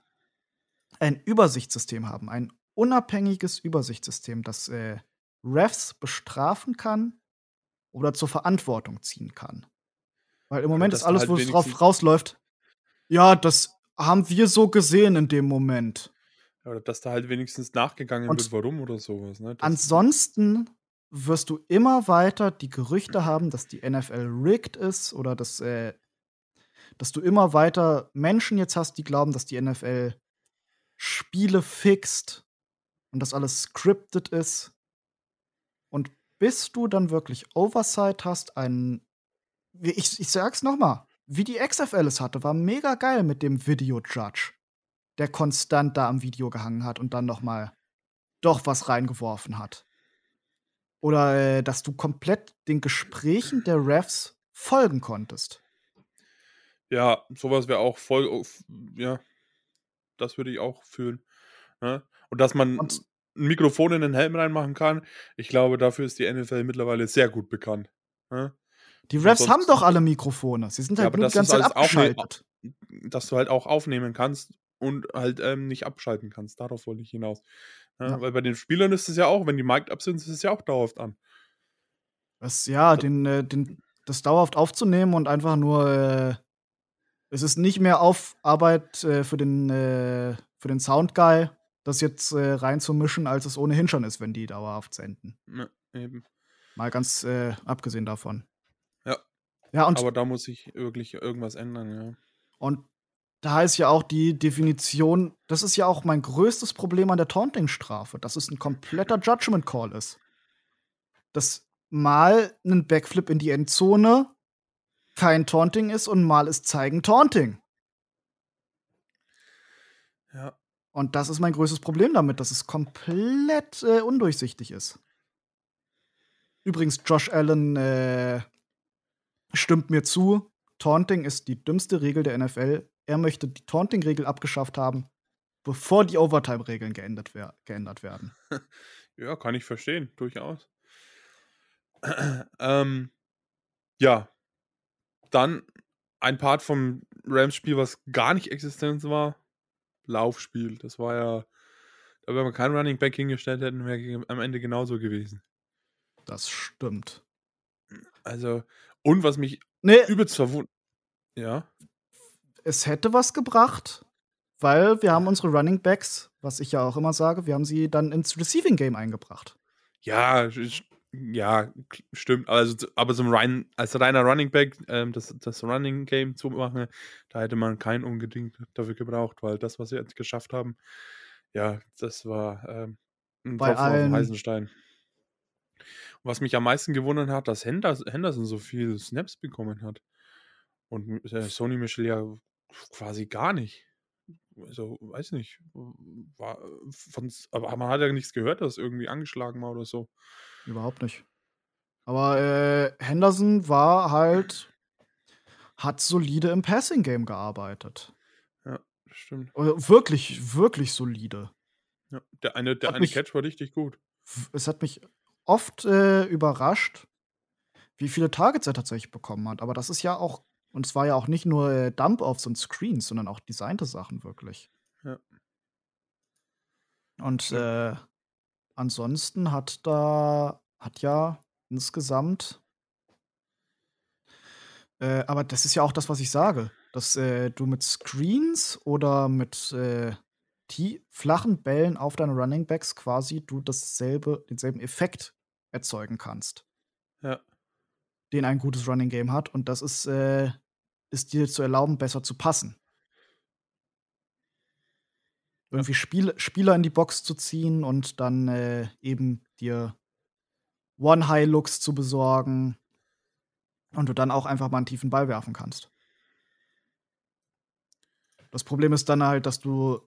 Speaker 2: ein Übersichtssystem haben, ein unabhängiges Übersichtssystem, das äh, Refs bestrafen kann oder zur Verantwortung ziehen kann. Weil im Moment
Speaker 3: dass
Speaker 2: ist alles,
Speaker 3: halt
Speaker 2: wo es drauf rausläuft, ja, das haben wir so gesehen in dem Moment.
Speaker 3: Oder dass da halt wenigstens nachgegangen
Speaker 2: Und
Speaker 3: wird, warum oder sowas. Ne? Das,
Speaker 2: Ansonsten wirst du immer weiter die Gerüchte haben, dass die NFL rigged ist oder dass, äh, dass du immer weiter Menschen jetzt hast, die glauben, dass die NFL Spiele fixt und dass alles scripted ist. Und bis du dann wirklich Oversight hast, einen, ich, ich sag's noch mal, wie die XFL es hatte, war mega geil mit dem Video Judge, der konstant da am Video gehangen hat und dann noch mal doch was reingeworfen hat. Oder äh, dass du komplett den Gesprächen der Refs folgen konntest.
Speaker 3: Ja, sowas wäre auch voll, auf- ja, das würde ich auch fühlen. Ne? Und dass man
Speaker 2: Und-
Speaker 3: ein Mikrofon in den Helm reinmachen kann, ich glaube, dafür ist die NFL mittlerweile sehr gut bekannt. Ne?
Speaker 2: Die Refs haben doch alle Mikrofone. Sie sind
Speaker 3: Ja,
Speaker 2: halt
Speaker 3: aber
Speaker 2: nur die ganze Zeit abgeschaltet.
Speaker 3: Dass du halt auch aufnehmen kannst und halt ähm, nicht abschalten kannst. Darauf wollte ich hinaus. Ne?
Speaker 2: Ja.
Speaker 3: Weil bei den Spielern ist es ja auch, wenn die mic'd up sind, ist es ja auch dauerhaft an.
Speaker 2: Das, ja, den, äh, den, das dauerhaft aufzunehmen und einfach nur. Äh, es ist nicht mehr Aufarbeit äh, für den, äh, für den Soundguy, das jetzt äh, reinzumischen, als es ohnehin schon ist, wenn die dauerhaft senden.
Speaker 3: Ne? Eben.
Speaker 2: Mal ganz äh, abgesehen davon.
Speaker 3: Ja.
Speaker 2: Und
Speaker 3: Aber da muss sich wirklich irgendwas ändern, ja.
Speaker 2: Und da ist ja auch die Definition, das ist ja auch mein größtes Problem an der Taunting-Strafe, dass es ein kompletter Judgment Call ist. Dass mal ein Backflip in die Endzone kein Taunting ist und mal ist zeigen Taunting.
Speaker 3: Ja.
Speaker 2: Und das ist mein größtes Problem damit, dass es komplett äh, undurchsichtig ist. Übrigens, Josh Allen äh, stimmt mir zu. Taunting ist die dümmste Regel der NFL. Er möchte die Taunting-Regel abgeschafft haben, bevor die Overtime-Regeln geändert, wer geändert werden.
Speaker 3: Ja, kann ich verstehen, durchaus. ähm, ja. Dann ein Part vom Rams-Spiel, was gar nicht existent war. Laufspiel. Das war ja, da wenn wir keinen Running Back hingestellt hätten, wäre am Ende genauso gewesen.
Speaker 2: Das stimmt.
Speaker 3: Also, und was mich
Speaker 2: Nee,
Speaker 3: übelst verwundert. Ja.
Speaker 2: es hätte was gebracht, weil wir haben unsere Running Backs, was ich ja auch immer sage, wir haben sie dann ins Receiving Game eingebracht.
Speaker 3: Ja, ja, stimmt. Also, aber zum rein, als reiner Running Back ähm, das, das Running Game zu machen, da hätte man keinen unbedingt dafür gebraucht, weil das, was sie jetzt geschafft haben, ja, das war ähm, ein
Speaker 2: Bei
Speaker 3: Tropfen auf
Speaker 2: allen-
Speaker 3: den heißen Stein. Was mich am meisten gewundert hat, dass Henderson so viele Snaps bekommen hat. Und äh, Sony Michel ja quasi gar nicht. Also, weiß nicht. War, von, aber man hat ja nichts gehört, dass irgendwie angeschlagen war oder so.
Speaker 2: Überhaupt nicht. Aber äh, Henderson war halt, hat solide im Passing-Game gearbeitet.
Speaker 3: Ja, stimmt.
Speaker 2: Wirklich, wirklich solide.
Speaker 3: Ja, der eine, der eine Catch war richtig gut.
Speaker 2: Es hat mich oft äh, überrascht, wie viele Targets er tatsächlich bekommen hat. Aber das ist ja auch, und es war ja auch nicht nur äh, Dump-Offs und Screens, sondern auch designte Sachen wirklich.
Speaker 3: Ja.
Speaker 2: Und äh, ansonsten hat da, hat ja insgesamt, äh, aber das ist ja auch das, was ich sage, dass äh, du mit Screens oder mit äh, flachen Bällen auf deine Running Backs quasi du dasselbe, denselben Effekt erzeugen kannst.
Speaker 3: Ja.
Speaker 2: Den ein gutes Running Game hat. Und das ist, äh, ist dir zu erlauben, besser zu passen. Irgendwie Spiel, Spieler in die Box zu ziehen und dann äh, eben dir One-High-Looks zu besorgen. Und du dann auch einfach mal einen tiefen Ball werfen kannst. Das Problem ist dann halt, dass du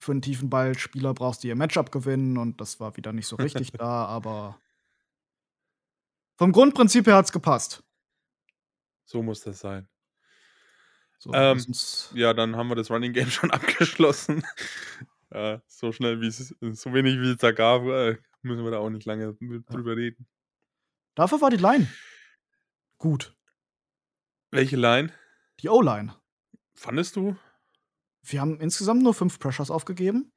Speaker 2: für einen tiefen Ball Spieler brauchst, die ihr Matchup gewinnen und das war wieder nicht so richtig da, aber vom Grundprinzip her hat es gepasst.
Speaker 3: So muss das sein. So, ähm, ja, dann haben wir das Running Game schon abgeschlossen. ja, so schnell wie es, so wenig wie es da gab, äh, müssen wir da auch nicht lange drüber reden.
Speaker 2: Dafür war die Line gut.
Speaker 3: Welche Line?
Speaker 2: Die O-Line.
Speaker 3: Fandest du?
Speaker 2: Wir haben insgesamt nur fünf Pressures aufgegeben.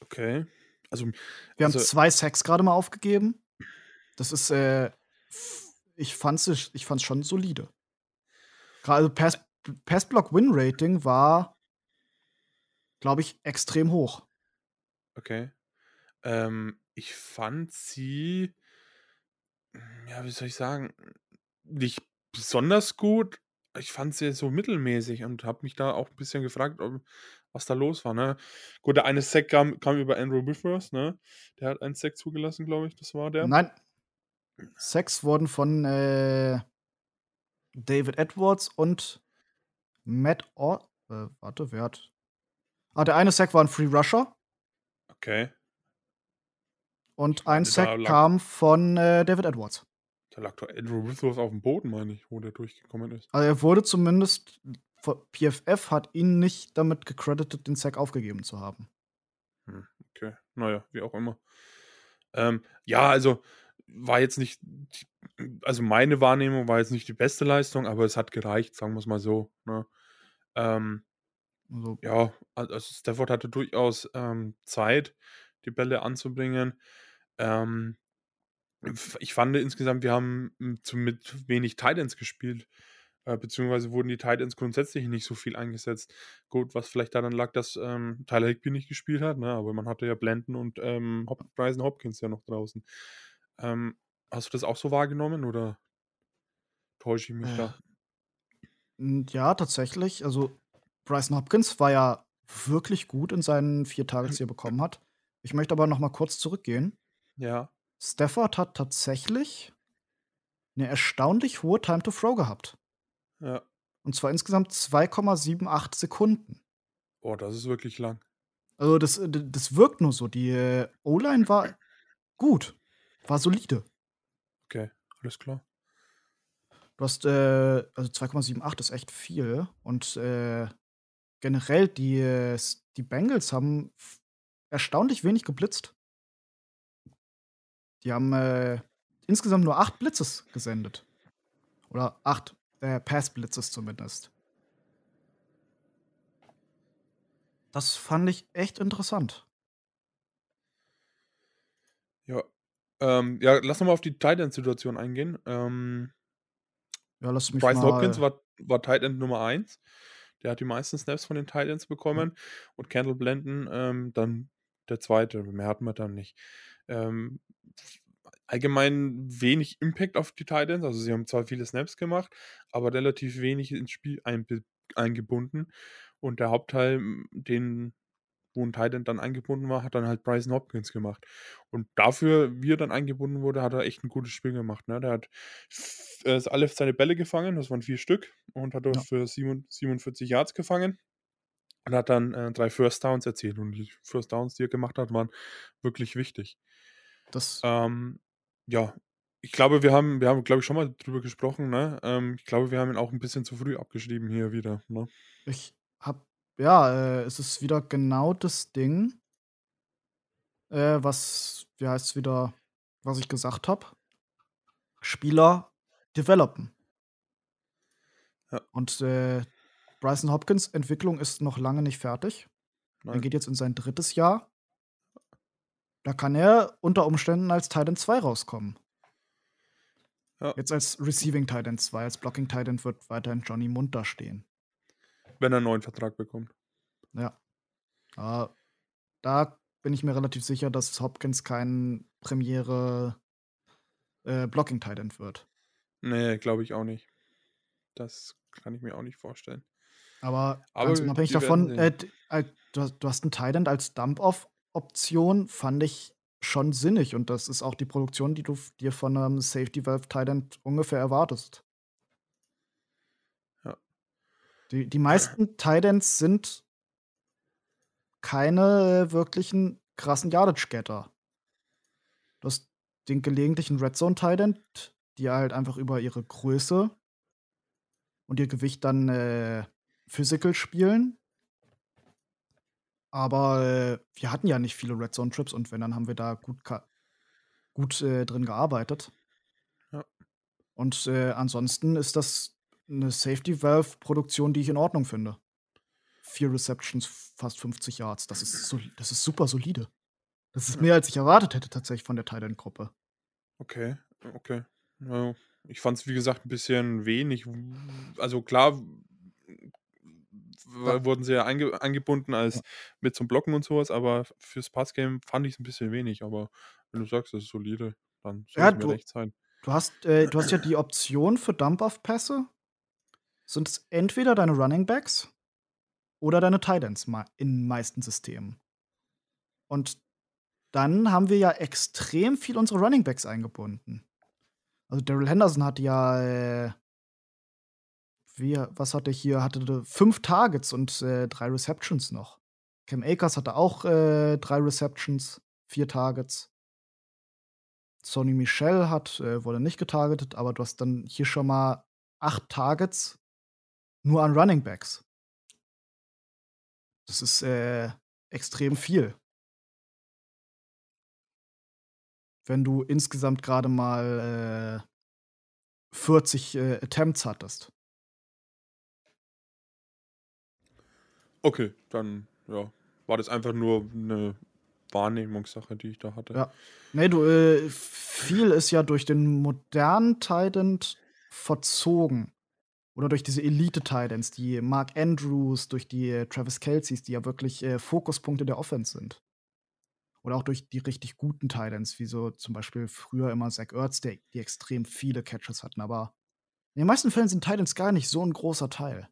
Speaker 3: Okay. Also,
Speaker 2: wir
Speaker 3: also,
Speaker 2: haben zwei Sacks gerade mal aufgegeben. Das ist, äh, ich fand's, ich fand's schon solide. Gerade Pass, Passblock Win Rating war, glaube ich, extrem hoch.
Speaker 3: Okay. Ähm, ich fand sie, ja, wie soll ich sagen, nicht besonders gut, ich fand sie so mittelmäßig und habe mich da auch ein bisschen gefragt, ob, was da los war. Ne? Gut, der eine Sack kam, kam über Andrew Withers, ne? Der hat einen Sack zugelassen, glaube ich, das war der.
Speaker 2: Nein. Sacks wurden von äh, David Edwards und Matt Or äh, warte, wer hat. Ah, der eine Sack war ein Free Rusher.
Speaker 3: Okay.
Speaker 2: Und ein Sack kam von äh, David Edwards.
Speaker 3: Da lag doch Andrew Withers auf dem Boden, meine ich, wo der durchgekommen ist.
Speaker 2: Also er wurde zumindest, PFF hat ihn nicht damit gecredited, den Sack aufgegeben zu haben.
Speaker 3: Hm, okay, naja, wie auch immer. Ähm, ja, also war jetzt nicht, also meine Wahrnehmung war jetzt nicht die beste Leistung, aber es hat gereicht, sagen wir es mal so. Ne? Ähm, also, ja, also Stafford hatte durchaus ähm, Zeit, die Bälle anzubringen. Ähm, ich fand insgesamt, wir haben hm, mit wenig Titans gespielt, äh, beziehungsweise wurden die Titans grundsätzlich nicht so viel eingesetzt. Gut, was vielleicht daran lag, dass ähm, Tyler Higby nicht gespielt hat, ne? aber man hatte ja Blenden und ähm, Hop Bryson Hopkins ja noch draußen. Ähm, hast du das auch so wahrgenommen oder täusche ich mich äh, da?
Speaker 2: Ja, tatsächlich. Also Bryson Hopkins war ja wirklich gut in seinen vier Targets, die er bekommen hat. Ich möchte aber noch mal kurz zurückgehen.
Speaker 3: Ja.
Speaker 2: Stafford hat tatsächlich eine erstaunlich hohe Time to Throw gehabt.
Speaker 3: Ja.
Speaker 2: Und zwar insgesamt 2,78 Sekunden.
Speaker 3: Boah, das ist wirklich lang.
Speaker 2: Also das, das wirkt nur so. Die äh, O-Line war gut, war solide.
Speaker 3: Okay, alles klar.
Speaker 2: Du hast, äh, also 2,78 ist echt viel. Und äh, generell, die, äh, die Bengals haben erstaunlich wenig geblitzt. Die haben äh, insgesamt nur acht Blitzes gesendet. Oder acht äh, Pass-Blitzes zumindest. Das fand ich echt interessant.
Speaker 3: Ja. Ähm, ja, lass nochmal auf die Tight End-Situation eingehen. Ähm,
Speaker 2: ja, lass mich
Speaker 3: Bryce
Speaker 2: mal.
Speaker 3: Hopkins war, war Tight End Nummer 1. Der hat die meisten Snaps von den Tight Ends bekommen. Mhm. Und Kendall Blenden ähm, dann der zweite. Mehr hatten wir dann nicht. Ähm, allgemein wenig Impact auf die Titans. Also sie haben zwar viele Snaps gemacht, aber relativ wenig ins Spiel eingebunden. Und der Hauptteil, den wo ein Titan dann eingebunden war, hat dann halt Bryson Hopkins gemacht. Und dafür, wie er dann eingebunden wurde, hat er echt ein gutes Spiel gemacht. Ne? Der hat äh, alle seine Bälle gefangen, das waren vier Stück, und hat ja. für 47 Yards gefangen und hat dann äh, drei First Downs erzielt. Und die First Downs, die er gemacht hat, waren wirklich wichtig.
Speaker 2: Das
Speaker 3: ähm, ja, ich glaube, wir haben, wir haben, glaube ich, schon mal drüber gesprochen, ne? Ähm, ich glaube, wir haben ihn auch ein bisschen zu früh abgeschrieben hier wieder, ne?
Speaker 2: Ich hab, ja, äh, es ist wieder genau das Ding, äh, was, wie heißt es wieder, was ich gesagt habe. Spieler developen.
Speaker 3: Ja.
Speaker 2: Und äh, Bryson Hopkins Entwicklung ist noch lange nicht fertig. Er
Speaker 3: Nein.
Speaker 2: geht jetzt in sein drittes Jahr. Da kann er unter Umständen als Titan 2 rauskommen.
Speaker 3: Ja.
Speaker 2: Jetzt als Receiving Titan 2, als Blocking Titan wird weiterhin Johnny Munter stehen.
Speaker 3: Wenn er einen neuen Vertrag bekommt.
Speaker 2: Ja. Aber da bin ich mir relativ sicher, dass Hopkins kein Premiere äh, Blocking Titan wird.
Speaker 3: Nee, glaube ich auch nicht. Das kann ich mir auch nicht vorstellen.
Speaker 2: Aber,
Speaker 3: Aber
Speaker 2: ganz unabhängig davon, äh, äh, du, hast- du hast einen Titan als Dump-Off-Option, fand ich schon sinnig. Und das ist auch die Produktion, die du dir von einem Safety Valve Titan ungefähr erwartest.
Speaker 3: Ja.
Speaker 2: Die, die meisten Titans sind keine äh, wirklichen krassen Yardage-Getter. Du hast den gelegentlichen Red Zone Titan, die halt einfach über ihre Größe und ihr Gewicht dann äh, physical spielen. Aber äh, wir hatten ja nicht viele Red Zone Trips und wenn, dann haben wir da gut, gut äh, drin gearbeitet.
Speaker 3: Ja.
Speaker 2: Und äh, ansonsten ist das eine Safety Valve Produktion, die ich in Ordnung finde. Vier Receptions, fast 50 Yards. Das ist, soli- das ist super solide. Das ist mehr, als ich erwartet hätte, tatsächlich von der Titan-Gruppe.
Speaker 3: Okay, okay. Ja, ich fand es, wie gesagt, ein bisschen wenig. Also klar
Speaker 2: Ja.
Speaker 3: wurden sie ja einge eingebunden als
Speaker 2: Ja.
Speaker 3: mit zum Blocken und sowas, aber fürs Passgame fand ich es ein bisschen wenig. Aber wenn du sagst, das ist solide, dann soll
Speaker 2: Ja,
Speaker 3: es mir
Speaker 2: du,
Speaker 3: recht sein.
Speaker 2: du, hast, äh, du hast ja die Option für Dump-Off-Pässe. Sind es entweder deine Running Backs oder deine Titans in meisten Systemen. Und dann haben wir ja extrem viel unsere Running Backs eingebunden. Also Daryl Henderson hatte ja, äh, wie, was hatte ich hier? Hatte fünf Targets und äh, drei Receptions noch. Cam Akers hatte auch äh, drei Receptions, vier Targets. Sony Michel hat, äh, wurde nicht getargetet, aber du hast dann hier schon mal acht Targets nur an Running Backs. Das ist äh, extrem viel. Wenn du insgesamt gerade mal äh, 40 äh, Attempts hattest.
Speaker 3: Okay, dann ja, war das einfach nur eine Wahrnehmungssache, die ich da hatte.
Speaker 2: Ja. Nee, du, äh, viel ist ja durch den modernen Titan verzogen. Oder durch diese Elite-Titans, die Mark Andrews, durch die äh, Travis Kelceys, die ja wirklich äh, Fokuspunkte der Offense sind. Oder auch durch die richtig guten Titans, wie so zum Beispiel früher immer Zach Ertz, der, die extrem viele Catches hatten. Aber in den meisten Fällen sind Titans gar nicht so ein großer Teil.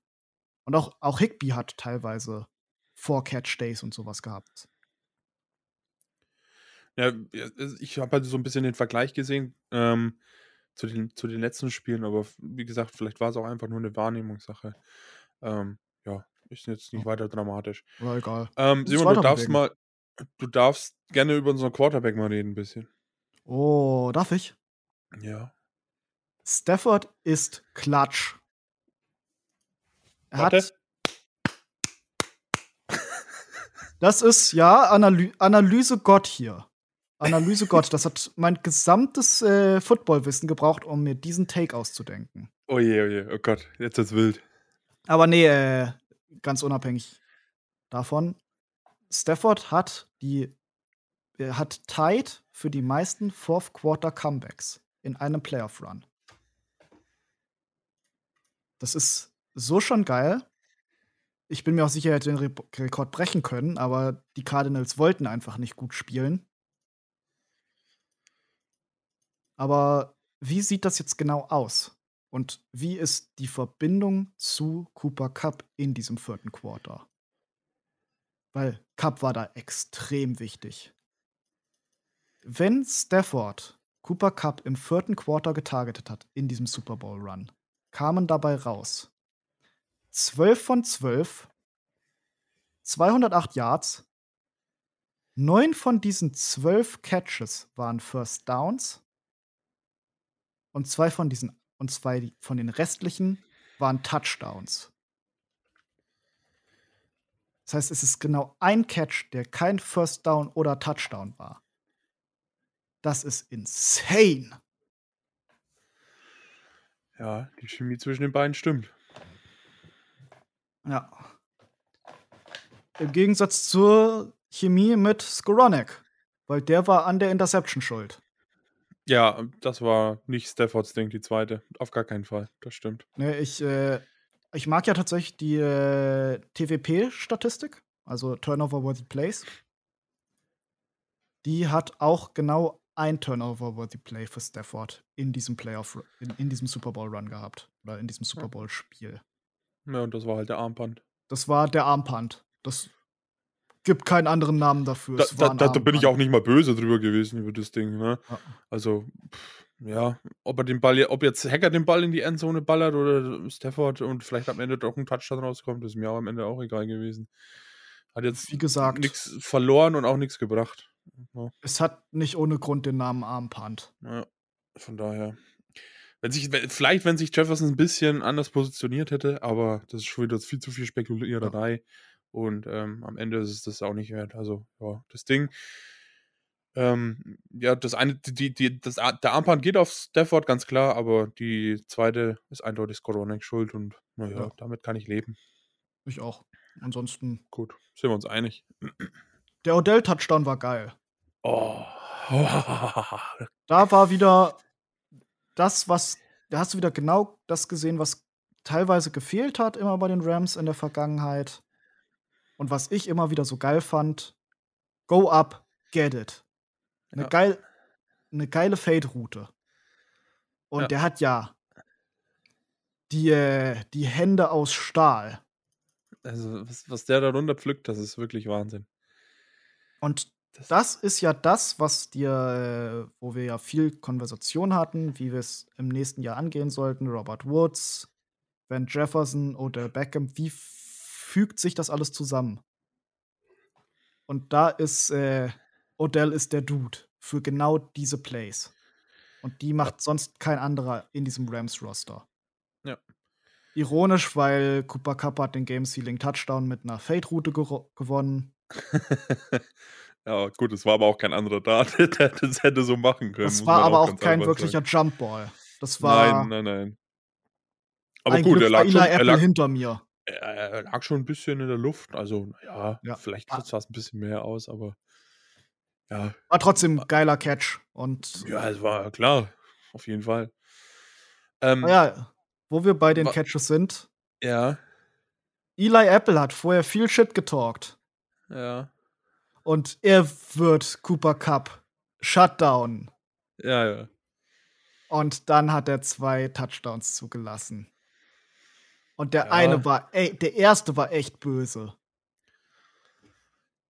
Speaker 2: Und auch, auch Higby hat teilweise Four-Catch-Days und sowas gehabt.
Speaker 3: Ja, ich habe halt so ein bisschen den Vergleich gesehen ähm, zu, den, zu den letzten Spielen, aber wie gesagt, vielleicht war es auch einfach nur eine Wahrnehmungssache. Ähm, ja, ist jetzt nicht weiter dramatisch.
Speaker 2: War egal.
Speaker 3: Ähm, Simon, du darfst mal, du darfst gerne über unseren Quarterback mal reden, ein bisschen.
Speaker 2: Oh, darf ich?
Speaker 3: Ja.
Speaker 2: Stafford ist Klatsch. Er
Speaker 3: Warte.
Speaker 2: hat. Das ist, ja, Analy Analyse Gott hier. Analyse Gott. Das hat mein gesamtes äh, Footballwissen gebraucht, um mir diesen Take auszudenken.
Speaker 3: Oh je, oh je, oh Gott, jetzt ist wild.
Speaker 2: Aber nee, äh, ganz unabhängig davon. Stafford hat die er hat tied für die meisten Fourth Quarter Comebacks in einem Playoff Run. Das ist so schon geil. Ich bin mir auch sicher, er hätte den Re Rekord brechen können, aber die Cardinals wollten einfach nicht gut spielen. Aber wie sieht das jetzt genau aus? Und wie ist die Verbindung zu Cooper Cup in diesem vierten Quarter? weil Cup war da extrem wichtig. Wenn Stafford Cooper Cup im vierten Quarter getargetet hat in diesem Super Bowl Run, kamen dabei raus 12 von 12, 208 Yards, neun von diesen zwölf Catches waren First Downs und zwei von diesen und zwei von den restlichen waren Touchdowns. Das heißt, es ist genau ein Catch, der kein First Down oder Touchdown war. Das ist insane.
Speaker 3: Ja, die Chemie zwischen den beiden stimmt.
Speaker 2: Ja. Im Gegensatz zur Chemie mit Skoronek, weil der war an der Interception schuld.
Speaker 3: Ja, das war nicht Staffords Ding, die zweite. Auf gar keinen Fall. Das stimmt.
Speaker 2: Ne, ich, äh, ich mag ja tatsächlich die äh, TWP-Statistik, also Turnover Worthy Plays. Die hat auch genau ein Turnover-Worthy Play für Stafford in diesem Playoff, in, in diesem Super Bowl-Run gehabt. Oder in diesem Super Bowl-Spiel.
Speaker 3: Ja, und das war halt der Armband.
Speaker 2: Das war der Armpunt. Das gibt keinen anderen Namen dafür.
Speaker 3: Da, da, da, bin ich auch nicht mal böse drüber gewesen über das Ding. Ne?
Speaker 2: Ja.
Speaker 3: Also, pff, ja, ob er den Ball, ob jetzt Hacker den Ball in die Endzone ballert oder Stafford und vielleicht am Ende doch ein Touchdown rauskommt, ist mir auch am Ende auch egal gewesen. Hat jetzt
Speaker 2: Wie gesagt,
Speaker 3: nichts verloren und auch nichts gebracht. Ja,
Speaker 2: es hat nicht ohne Grund den Namen Armpunt.
Speaker 3: ja, von daher. Wenn sich, vielleicht, wenn sich Jefferson ein bisschen anders positioniert hätte, aber das ist schon wieder viel zu viel Spekuliererei. Und ähm, am Ende ist es das auch nicht wert. Also, ja, das Ding. Ähm, ja, das eine, die, die, das, der Armband geht auf Stafford, ganz klar, aber die zweite ist eindeutig Skoronek schuld und naja,
Speaker 2: Ja.
Speaker 3: damit kann ich leben.
Speaker 2: Ich auch. Ansonsten,
Speaker 3: Gut, sind wir uns einig.
Speaker 2: der Odell-Touchdown war geil.
Speaker 3: Oh.
Speaker 2: Da war wieder das, was, da hast du wieder genau das gesehen, was teilweise gefehlt hat, immer bei den Rams in der Vergangenheit. Und was ich immer wieder so geil fand, go up, get it. Eine,
Speaker 3: Ja.
Speaker 2: geil, eine geile Fade-Route. Und
Speaker 3: Ja.
Speaker 2: der hat ja die, äh, die Hände aus Stahl.
Speaker 3: Also, was, was der da runter pflückt, das ist wirklich Wahnsinn.
Speaker 2: Und
Speaker 3: Das-
Speaker 2: das ist ja das, was dir, äh, wo wir ja viel Konversation hatten, wie wir es im nächsten Jahr angehen sollten. Robert Woods, Van Jefferson oder Beckham, wie fügt sich das alles zusammen? Und da ist äh, Odell ist der Dude für genau diese Plays. Und die macht sonst kein anderer in diesem Rams-Roster.
Speaker 3: Ja.
Speaker 2: Ironisch, weil Cooper Cup hat den Game-Sealing Touchdown mit einer Fade-Route gewonnen.
Speaker 3: ja, gut, es war aber auch kein anderer da, der das hätte so machen können.
Speaker 2: Das
Speaker 3: muss
Speaker 2: war aber auch
Speaker 3: ganz
Speaker 2: kein wirklicher. Jumpball. Das war
Speaker 3: Nein, nein, nein. Aber gut,
Speaker 2: Glück
Speaker 3: er lag, schon, er, lag,
Speaker 2: hinter mir.
Speaker 3: Er, er lag schon ein bisschen in der Luft. Also, ja,
Speaker 2: Ja.
Speaker 3: vielleicht
Speaker 2: Ah.
Speaker 3: sah es ein bisschen mehr aus, aber ja,
Speaker 2: War trotzdem ein geiler Catch. Und
Speaker 3: ja, es war klar, auf jeden Fall. Ähm,
Speaker 2: ja, wo wir bei den Catches sind,
Speaker 3: ja,
Speaker 2: Eli Apple hat vorher viel Shit getalkt.
Speaker 3: ja,
Speaker 2: Und er wird Cooper Cup Shutdown.
Speaker 3: ja, ja.
Speaker 2: Und dann hat er zwei Touchdowns zugelassen. Und der
Speaker 3: Ja.
Speaker 2: eine war, ey, der erste war echt böse.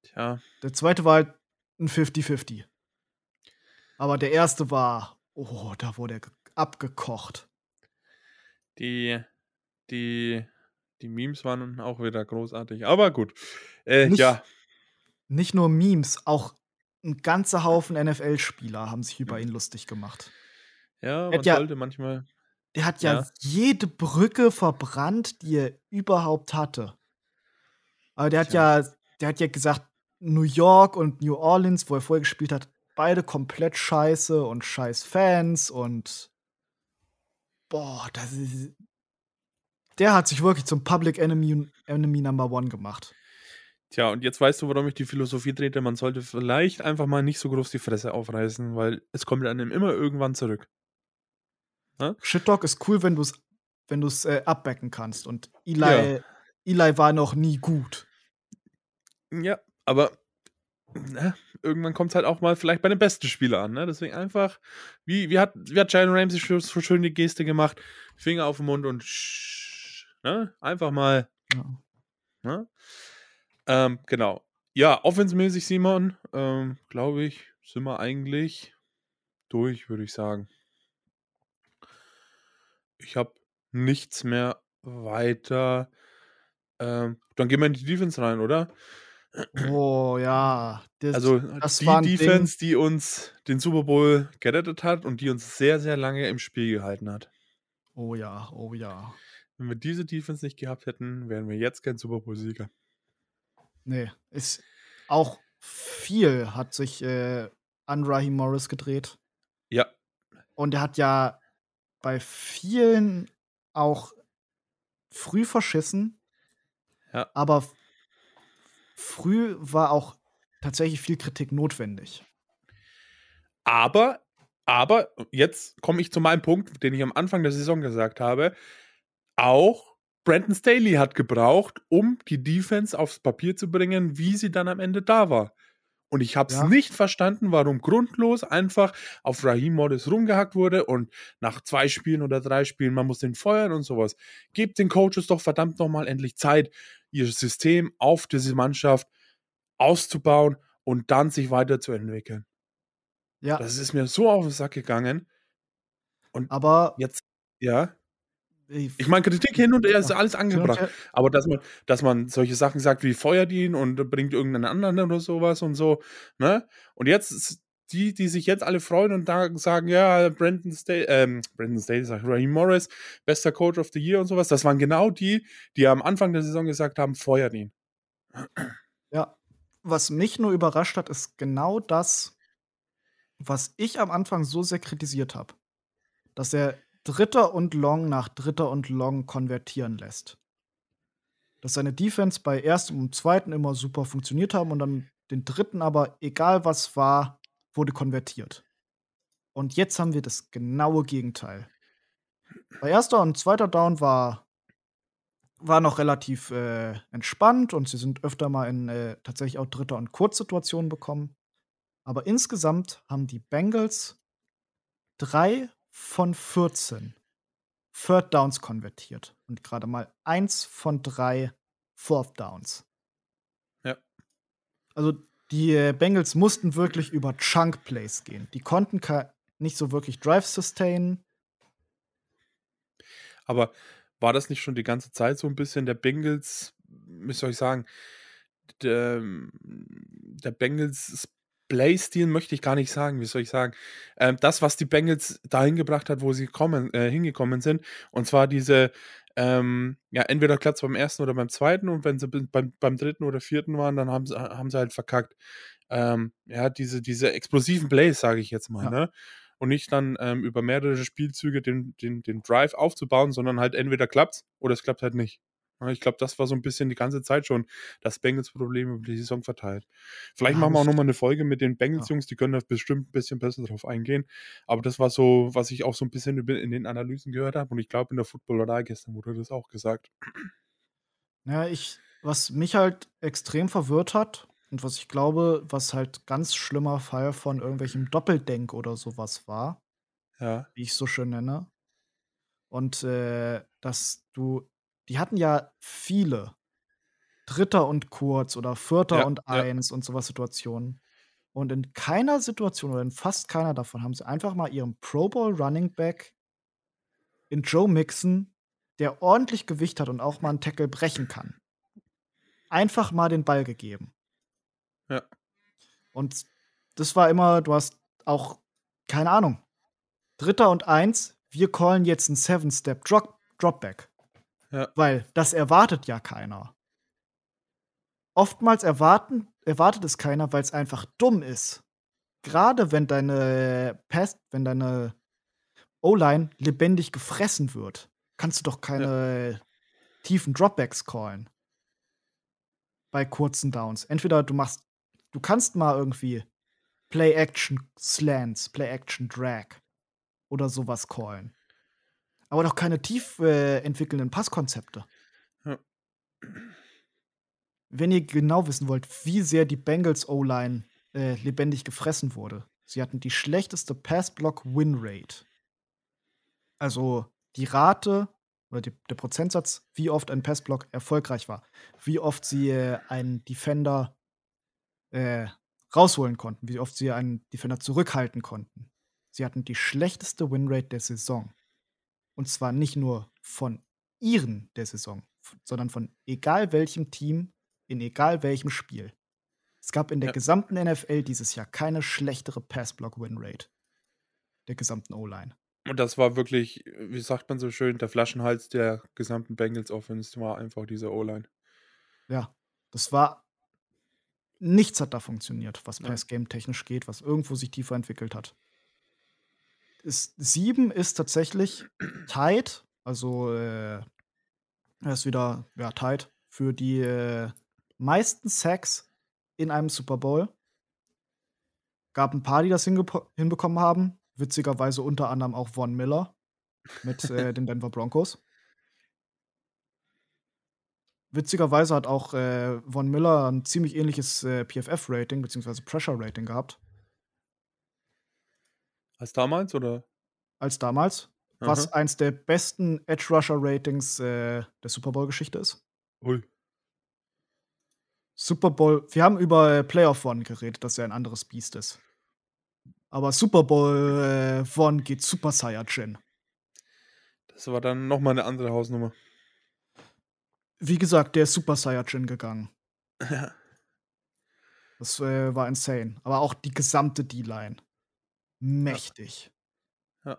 Speaker 3: Tja,
Speaker 2: Der zweite war halt ein 50-50. Aber der erste war, oh, da wurde er ge- abgekocht.
Speaker 3: die, die, die Memes waren auch wieder großartig. Aber gut. Äh,
Speaker 2: Nicht-
Speaker 3: ja,
Speaker 2: Nicht nur Memes, auch ein ganzer Haufen NFL-Spieler haben sich über ihn lustig gemacht.
Speaker 3: ja, man
Speaker 2: ja-
Speaker 3: sollte manchmal.
Speaker 2: Der hat ja,
Speaker 3: Ja.
Speaker 2: jede Brücke verbrannt, die er überhaupt hatte. Aber der hat
Speaker 3: Tja.
Speaker 2: ja, der hat ja gesagt, New York und New Orleans, wo er vorher gespielt hat, beide komplett scheiße und scheiß Fans und boah, das ist. Der hat sich wirklich zum Public Enemy, Enemy Number One gemacht.
Speaker 3: Tja, und jetzt weißt du, warum ich die Philosophie trete. Man sollte vielleicht einfach mal nicht so groß die Fresse aufreißen, weil es kommt einem immer irgendwann zurück.
Speaker 2: Shit Talk ist cool, wenn du es wenn du's, äh, abbacken kannst. Und Eli,
Speaker 3: Ja.
Speaker 2: Eli war noch nie gut.
Speaker 3: Ja, aber ne, irgendwann kommt es halt auch mal vielleicht bei den besten Spielern an. Ne? Deswegen einfach, wie, wie hat, wie hat Jalen Ramsey so, so schön die Geste gemacht? Finger auf den Mund und sch, ne? einfach mal.
Speaker 2: Ja.
Speaker 3: Ne? Ähm, genau. Ja, offensmäßig, Simon, ähm, glaube ich, sind wir eigentlich durch, würde ich sagen. Ich habe nichts mehr weiter. Ähm, dann gehen wir in die Defense rein, oder?
Speaker 2: Oh ja, das,
Speaker 3: Also
Speaker 2: das
Speaker 3: die
Speaker 2: Ding.
Speaker 3: Defense, die uns den Super Bowl gerettet hat und die uns sehr, sehr lange im Spiel gehalten hat.
Speaker 2: Oh ja, oh ja.
Speaker 3: Wenn wir diese Defense nicht gehabt hätten, wären wir jetzt kein Super Bowl-Sieger.
Speaker 2: Nee, ist auch viel hat sich äh, an Raheem Morris gedreht.
Speaker 3: Ja,
Speaker 2: Und er hat ja bei vielen auch früh verschissen,
Speaker 3: ja.
Speaker 2: aber früh war auch tatsächlich viel Kritik notwendig.
Speaker 3: Aber, aber, jetzt komme ich zu meinem Punkt, den ich am Anfang der Saison gesagt habe. Auch Brandon Staley hat gebraucht, um die Defense aufs Papier zu bringen, wie sie dann am Ende da war. Und ich habe es
Speaker 2: Ja.
Speaker 3: nicht verstanden, warum grundlos einfach auf Raheem Morris rumgehackt wurde und nach zwei Spielen oder drei Spielen, man muss den feuern und sowas. Gebt den Coaches doch verdammt nochmal endlich Zeit, ihr System auf diese Mannschaft auszubauen und dann sich weiterzuentwickeln.
Speaker 2: Ja,
Speaker 3: Das ist mir so auf den Sack gegangen. Und
Speaker 2: aber
Speaker 3: jetzt, ja. Ich meine, Kritik hin und her ist alles angebracht. Aber dass man, dass man solche Sachen sagt wie feuert ihn und bringt irgendeinen anderen oder sowas und so, ne? Und jetzt die, die sich jetzt alle freuen und sagen, ja, Brandon Staley, ähm, Brandon Staley sagt, Raheem Morris, bester Coach of the Year und sowas, das waren genau die, die am Anfang der Saison gesagt haben, feuert ihn.
Speaker 2: Ja, was mich nur überrascht hat, ist genau das, was ich am Anfang so sehr kritisiert habe. Dass er Dritter und Long nach Dritter und Long konvertieren lässt. Dass seine Defense bei erstem und zweiten immer super funktioniert haben und dann den dritten aber, egal was war, wurde konvertiert. Und jetzt haben wir das genaue Gegenteil. Bei erster und zweiter Down war, war noch relativ äh, entspannt und sie sind öfter mal in äh, tatsächlich auch Dritter- und Kurzsituationen bekommen. Aber insgesamt haben die Bengals drei von 14 Third Downs konvertiert und gerade mal eins von drei Fourth Downs.
Speaker 3: Ja.
Speaker 2: Also die äh, Bengals mussten wirklich über Chunk Plays gehen. Die konnten nicht so wirklich Drive sustainen.
Speaker 3: Aber war das nicht schon die ganze Zeit so ein bisschen der Bengals, wie soll ich sagen, der, der Bengals Playstil möchte ich gar nicht sagen, wie soll ich sagen. Ähm, das, was die Bengals dahin gebracht hat, wo sie kommen, äh, hingekommen sind, und zwar diese, ähm, ja, entweder klappt beim ersten oder beim zweiten, und wenn sie beim, beim dritten oder vierten waren, dann haben sie, haben sie halt verkackt. Ähm, ja, diese, diese explosiven Plays, sage ich jetzt mal,
Speaker 2: Ja.
Speaker 3: ne? Und nicht dann ähm, über mehrere Spielzüge den, den, den Drive aufzubauen, sondern halt entweder klappt's oder es klappt halt nicht. Ich glaube, das war so ein bisschen die ganze Zeit schon das Bengals-Problem über die Saison verteilt. Vielleicht
Speaker 2: Ja,
Speaker 3: machen wir auch nochmal eine Folge mit den Bengals-Jungs, die können da bestimmt ein bisschen besser drauf eingehen. Aber das war so, was ich auch so ein bisschen in den Analysen gehört habe. Und ich glaube, in der Footballerei gestern wurde das auch gesagt.
Speaker 2: Ja, ich, was mich halt extrem verwirrt hat und was ich glaube, was halt ganz schlimmer Fall von irgendwelchem Doppeldenk oder sowas war,
Speaker 3: Ja,
Speaker 2: wie ich es so schön nenne. Und äh, dass du, die hatten ja viele Dritter und kurz oder Vierter
Speaker 3: Ja,
Speaker 2: und
Speaker 3: ja.
Speaker 2: eins und sowas Situationen. Und in keiner Situation oder in fast keiner davon haben sie einfach mal ihrem Pro Bowl Running Back in Joe Mixon, der ordentlich Gewicht hat und auch mal einen Tackle brechen kann, einfach mal den Ball gegeben.
Speaker 3: Ja.
Speaker 2: Und das war immer, du hast auch, keine Ahnung, Dritter und eins, wir callen jetzt einen Seven-Step Drop Dropback.
Speaker 3: Ja.
Speaker 2: Weil das erwartet ja keiner. Oftmals erwarten, erwartet es keiner, weil es einfach dumm ist. Gerade wenn deine Pass, wenn deine O-Line lebendig gefressen wird, kannst du doch keine tiefen Dropbacks callen. Bei kurzen Downs. Entweder du machst, du kannst mal irgendwie Play-Action Slants, Play-Action Drag oder sowas callen. Aber doch keine tief äh, entwickelnden Passkonzepte.
Speaker 3: Ja.
Speaker 2: Wenn ihr genau wissen wollt, wie sehr die Bengals O-Line äh, lebendig gefressen wurde. Sie hatten die schlechteste Pass-Block-Win-Rate. Also die Rate oder die, der Prozentsatz, wie oft ein Passblock erfolgreich war. Wie oft sie äh, einen Defender äh, rausholen konnten, wie oft sie einen Defender zurückhalten konnten. Sie hatten die schlechteste Winrate der Saison. Und zwar nicht nur von ihren der Saison, sondern von egal welchem Team in egal welchem Spiel. Es gab in der
Speaker 3: Ja.
Speaker 2: gesamten NFL dieses Jahr keine schlechtere Pass-Block-Win-Rate der gesamten O-Line.
Speaker 3: Und das war wirklich, wie sagt man so schön, der Flaschenhals der gesamten Bengals Offense war einfach diese O-Line.
Speaker 2: Ja, das war nichts hat da funktioniert, was
Speaker 3: Ja.
Speaker 2: Pass-Game technisch geht, was irgendwo sich tiefer entwickelt hat. Ist, sieben ist tatsächlich tight, also äh, er ist wieder ja, tight für die äh, meisten Sacks in einem Super Bowl. Gab ein paar, die das hinbekommen haben. Witzigerweise unter anderem auch Von Miller mit äh, den Denver Broncos. Witzigerweise hat auch äh, Von Miller ein ziemlich ähnliches äh, PFF-Rating bzw. Pressure-Rating gehabt
Speaker 3: Als damals oder?
Speaker 2: als damals, was
Speaker 3: Aha.
Speaker 2: eins der besten Edge-Rusher-Ratings äh, der Super Bowl-Geschichte ist.
Speaker 3: Ui.
Speaker 2: Super Bowl, wir haben über Playoff One geredet, dass er ein anderes Biest ist. Aber Super Bowl äh, One geht Super Saiyajin.
Speaker 3: Das war dann nochmal eine andere Hausnummer.
Speaker 2: Wie gesagt, der ist Super Saiyajin gegangen.
Speaker 3: Ja.
Speaker 2: Das äh, war insane. Aber auch die gesamte D-Line. Mächtig.
Speaker 3: Ja.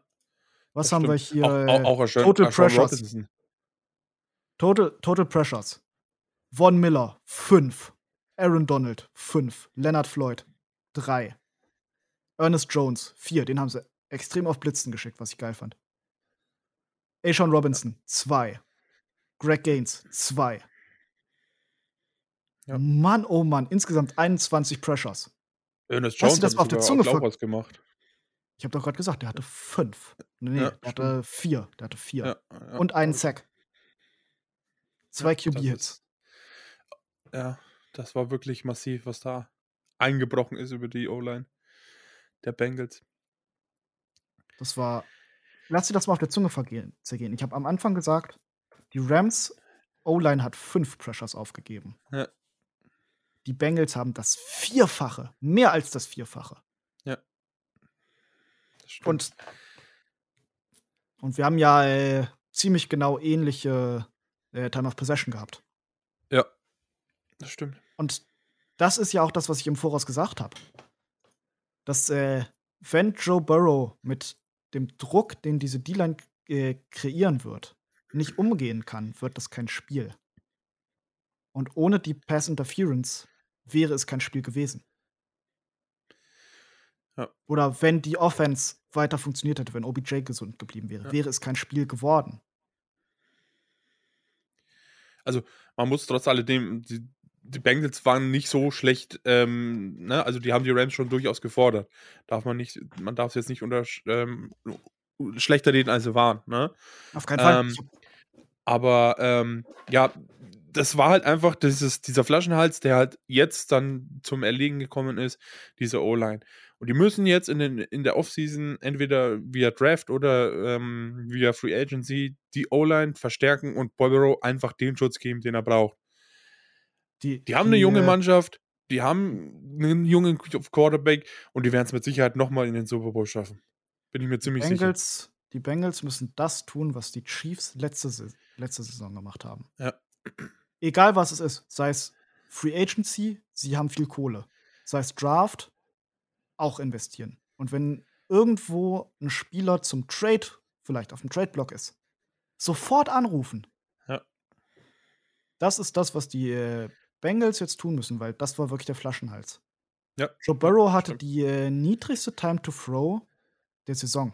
Speaker 2: Was
Speaker 3: Das
Speaker 2: haben wir
Speaker 3: stimmt.
Speaker 2: hier?
Speaker 3: Auch, auch, auch
Speaker 2: Total Pressures. Total, Total Pressures. Von Miller, 5. Aaron Donald, 5. Leonard Floyd, 3. Ernest Jones, 4. Den haben sie extrem auf Blitzen geschickt, was ich geil fand. Ashawn Robinson, 2. Greg Gaines, 2.
Speaker 3: Ja.
Speaker 2: Mann, oh Mann, insgesamt 21 Pressures.
Speaker 3: Ernest
Speaker 2: Hast du
Speaker 3: Jones
Speaker 2: das
Speaker 3: hat
Speaker 2: mal auf der Zunge
Speaker 3: auch was gemacht.
Speaker 2: Ich habe doch gerade gesagt, der hatte 5. Nee,
Speaker 3: Ja,
Speaker 2: der hatte 4. Der hatte 4.
Speaker 3: Ja, ja.
Speaker 2: Und einen Sack. Zwei QB-Hits.
Speaker 3: Ja, das war wirklich massiv, was da eingebrochen ist über die O-Line der Bengals.
Speaker 2: Das war. Lass dir das mal auf der Zunge vergehen, zergehen. Ich habe am Anfang gesagt, die Rams O-Line hat fünf Pressures aufgegeben. Die Bengals haben das Vierfache, mehr als das Vierfache. Und, und wir haben ja äh, ziemlich genau ähnliche äh, Time of Possession gehabt.
Speaker 3: ja, das stimmt.
Speaker 2: Und das ist ja auch das, was ich im Voraus gesagt habe. Dass, äh, wenn Joe Burrow mit dem Druck, den diese D-Line äh, kreieren wird, nicht umgehen kann, wird das kein Spiel. Und ohne die Pass Interference wäre es kein Spiel gewesen.
Speaker 3: Ja.
Speaker 2: Oder wenn die Offense weiter funktioniert hätte, wenn OBJ gesund geblieben wäre,
Speaker 3: Ja.
Speaker 2: wäre es kein Spiel geworden.
Speaker 3: Man muss trotz alledem, die, die Bengals waren nicht so schlecht, ähm, ne? also die haben die Rams schon durchaus gefordert. Darf man nicht, man darf es jetzt nicht unter ähm, schlechter reden, als sie waren, ne?
Speaker 2: Auf keinen Fall.
Speaker 3: Ähm, Aber ähm, ja, das war halt einfach dieses, dieser Flaschenhals, der halt jetzt dann zum Erliegen gekommen ist, diese O-Line. Und die müssen jetzt in, den, in der Offseason entweder via Draft oder ähm, via Free Agency die O-Line verstärken und Barbaro einfach den Schutz geben, den er braucht. Die haben eine junge
Speaker 2: äh,
Speaker 3: Mannschaft, die haben einen jungen Quarterback und die werden es mit Sicherheit nochmal in den Super Bowl schaffen. Bin ich mir ziemlich sicher.
Speaker 2: Bengals, die Bengals müssen das tun, was die Chiefs letzte, letzte Saison gemacht haben.
Speaker 3: Ja.
Speaker 2: Egal was es ist, sei es Free Agency, sie haben viel Kohle. Sei es Draft, auch investieren. Und wenn irgendwo ein Spieler zum Trade, vielleicht auf dem Trade-Block ist, sofort anrufen.
Speaker 3: Ja.
Speaker 2: Das ist das, was die äh, Bengals jetzt tun müssen, weil das war wirklich der Flaschenhals.
Speaker 3: Ja.
Speaker 2: Joe Burrow hatte
Speaker 3: stimmt.
Speaker 2: die äh, niedrigste Time to Throw der Saison.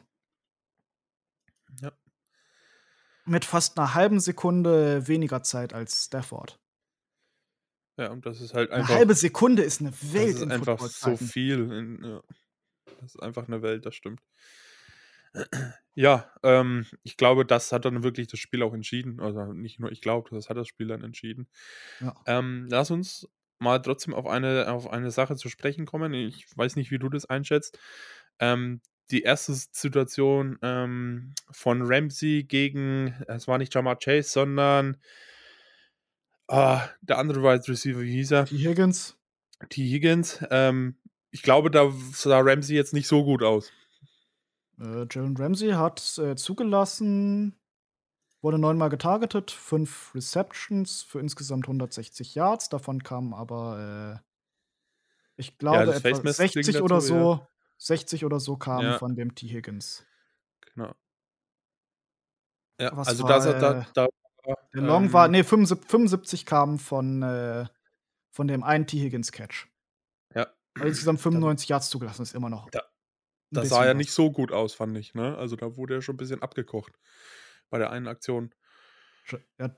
Speaker 3: Ja.
Speaker 2: Mit fast einer halben Sekunde weniger Zeit als Stafford.
Speaker 3: Ja, und das ist halt
Speaker 2: Eine
Speaker 3: einfach.
Speaker 2: halbe Sekunde ist eine
Speaker 3: Das
Speaker 2: Welt
Speaker 3: ist
Speaker 2: in
Speaker 3: einfach so viel. In, ja. Das ist einfach eine Welt, das stimmt. Ja, ähm, ich glaube, das hat dann wirklich das Spiel auch entschieden. Also nicht nur ich glaube, das hat das Spiel dann entschieden.
Speaker 2: Ja.
Speaker 3: Ähm, lass uns mal trotzdem auf eine, auf eine Sache zu sprechen kommen. Ich weiß nicht, wie du das einschätzt. Ähm, die erste Situation ähm, von Ramsey gegen, es war nicht Jamar Chase, sondern ah, der andere Wide Receiver, wie hieß er?
Speaker 2: Die Higgins,
Speaker 3: T. Higgins, ähm, ich glaube, da sah Ramsey jetzt nicht so gut aus.
Speaker 2: Äh, Jalen Ramsey hat äh, zugelassen, wurde neunmal getargetet, fünf Receptions für insgesamt 160 Yards. Davon kamen aber, äh, ich glaube,
Speaker 3: das
Speaker 2: etwa
Speaker 3: Face-Mask-Ding
Speaker 2: 60 oder
Speaker 3: dazu,
Speaker 2: so.
Speaker 3: ja.
Speaker 2: 60 oder so kamen
Speaker 3: Ja.
Speaker 2: von dem T. Higgins.
Speaker 3: Genau. Ja,
Speaker 2: Was
Speaker 3: also
Speaker 2: war,
Speaker 3: da, da,
Speaker 2: äh,
Speaker 3: da
Speaker 2: Der Long war,
Speaker 3: ähm,
Speaker 2: nee, 75, 75 kamen von, äh, von dem einen T. Higgins-Catch.
Speaker 3: Ja.
Speaker 2: Also insgesamt 95 Yards zugelassen, ist immer noch.
Speaker 3: Da- Das sah ja nicht so gut aus, fand ich. Ne? Also da wurde er schon ein bisschen abgekocht bei der einen Aktion.
Speaker 2: Ja,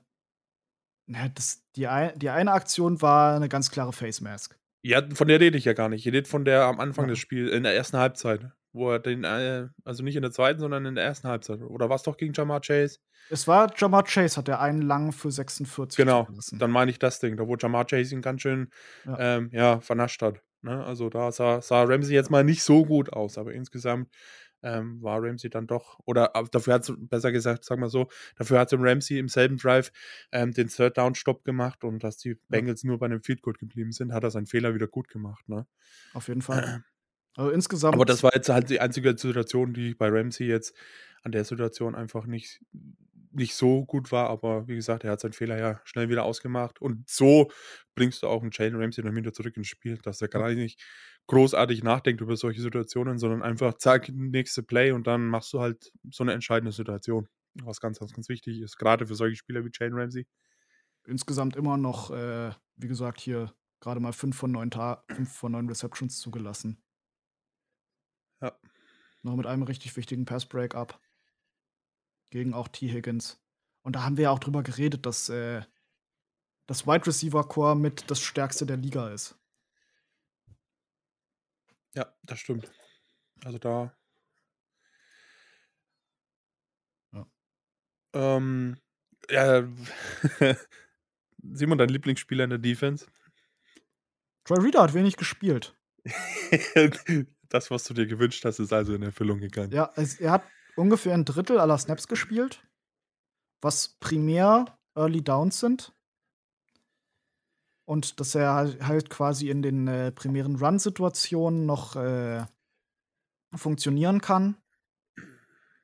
Speaker 2: ja, das, die, ein, die eine Aktion war eine ganz klare Face Mask.
Speaker 3: Ja, von der rede ich ja gar nicht. Ich rede von der am Anfang
Speaker 2: Ja.
Speaker 3: des Spiels, in der ersten Halbzeit. Wo er den, äh, also nicht in der zweiten, sondern in der ersten Halbzeit. Oder war es doch gegen Jamar Chase?
Speaker 2: Es war Jamar Chase, hat der einen lang für 46
Speaker 3: Genau, dann meine ich das Ding, da wo Jamar Chase ihn ganz schön
Speaker 2: Ja.
Speaker 3: ähm, ja, vernascht hat. Ne? Also da sah, sah Ramsey jetzt mal nicht so gut aus, aber insgesamt ähm, war Ramsey dann doch, oder äh, dafür hat es, besser gesagt, sag mal so, dafür hat Ramsey im selben Drive ähm, den Third Down Stopp gemacht und dass die Bengals nur bei einem Field Goal geblieben sind, hat er seinen Fehler wieder gut gemacht. Ne?
Speaker 2: Auf jeden Fall. Also insgesamt.
Speaker 3: Aber das war jetzt halt die einzige Situation, die bei Ramsey jetzt an der Situation einfach nicht, nicht so gut war. Aber wie gesagt, er hat seinen Fehler ja schnell wieder ausgemacht. Und so bringst du auch einen Jalen Ramsey dann wieder zurück ins Spiel, dass er gar nicht großartig nachdenkt über solche Situationen, sondern einfach zack, nächste Play und dann machst du halt so eine entscheidende Situation. Was ganz, ganz, ganz wichtig ist, gerade für solche Spieler wie Jalen Ramsey.
Speaker 2: insgesamt immer noch, äh, wie gesagt, hier gerade mal 5 von 9, Ta 5 von 9 Receptions zugelassen.
Speaker 3: Ja.
Speaker 2: Noch mit einem richtig wichtigen Pass-Break-up. Gegen auch T. Higgins. Und da haben wir ja auch drüber geredet, dass äh, das Wide Receiver Core mit das stärkste der Liga ist.
Speaker 3: Ja, das stimmt. Also da.
Speaker 2: Ja.
Speaker 3: Ähm, ja, Simon, dein Lieblingsspieler in der Defense?
Speaker 2: Troy Reader hat wenig gespielt.
Speaker 3: das, was du dir gewünscht hast, ist also in Erfüllung gegangen.
Speaker 2: Ja, es, er hat ungefähr ein Drittel aller Snaps gespielt, was primär Early Downs sind. Und dass er halt, halt quasi in den äh, primären Run-Situationen noch äh, funktionieren kann.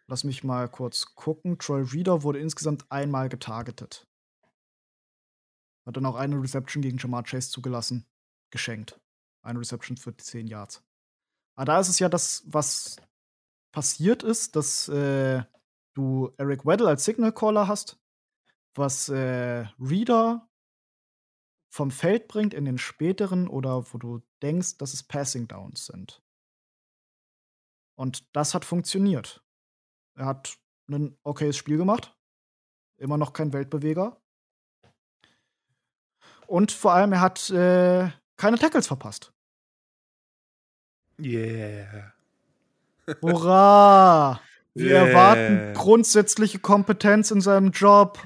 Speaker 2: Lass mich mal kurz gucken. Troy Reader wurde insgesamt einmal getargetet. Hat dann auch eine Reception gegen Jamar Chase zugelassen. Geschenkt. Eine Reception für 10 Yards. Aber da ist es ja das, was passiert ist, dass äh, du Eric Weddle als Signal Caller hast, was äh, Reader vom Feld bringt in den späteren oder wo du denkst, dass es Passing Downs sind. Und das hat funktioniert. Er hat ein okayes Spiel gemacht. Immer noch kein Weltbeweger. Und vor allem, er hat äh, keine Tackles verpasst.
Speaker 3: Yeah.
Speaker 2: Hurra! Wir
Speaker 3: Yeah.
Speaker 2: erwarten grundsätzliche Kompetenz in seinem Job.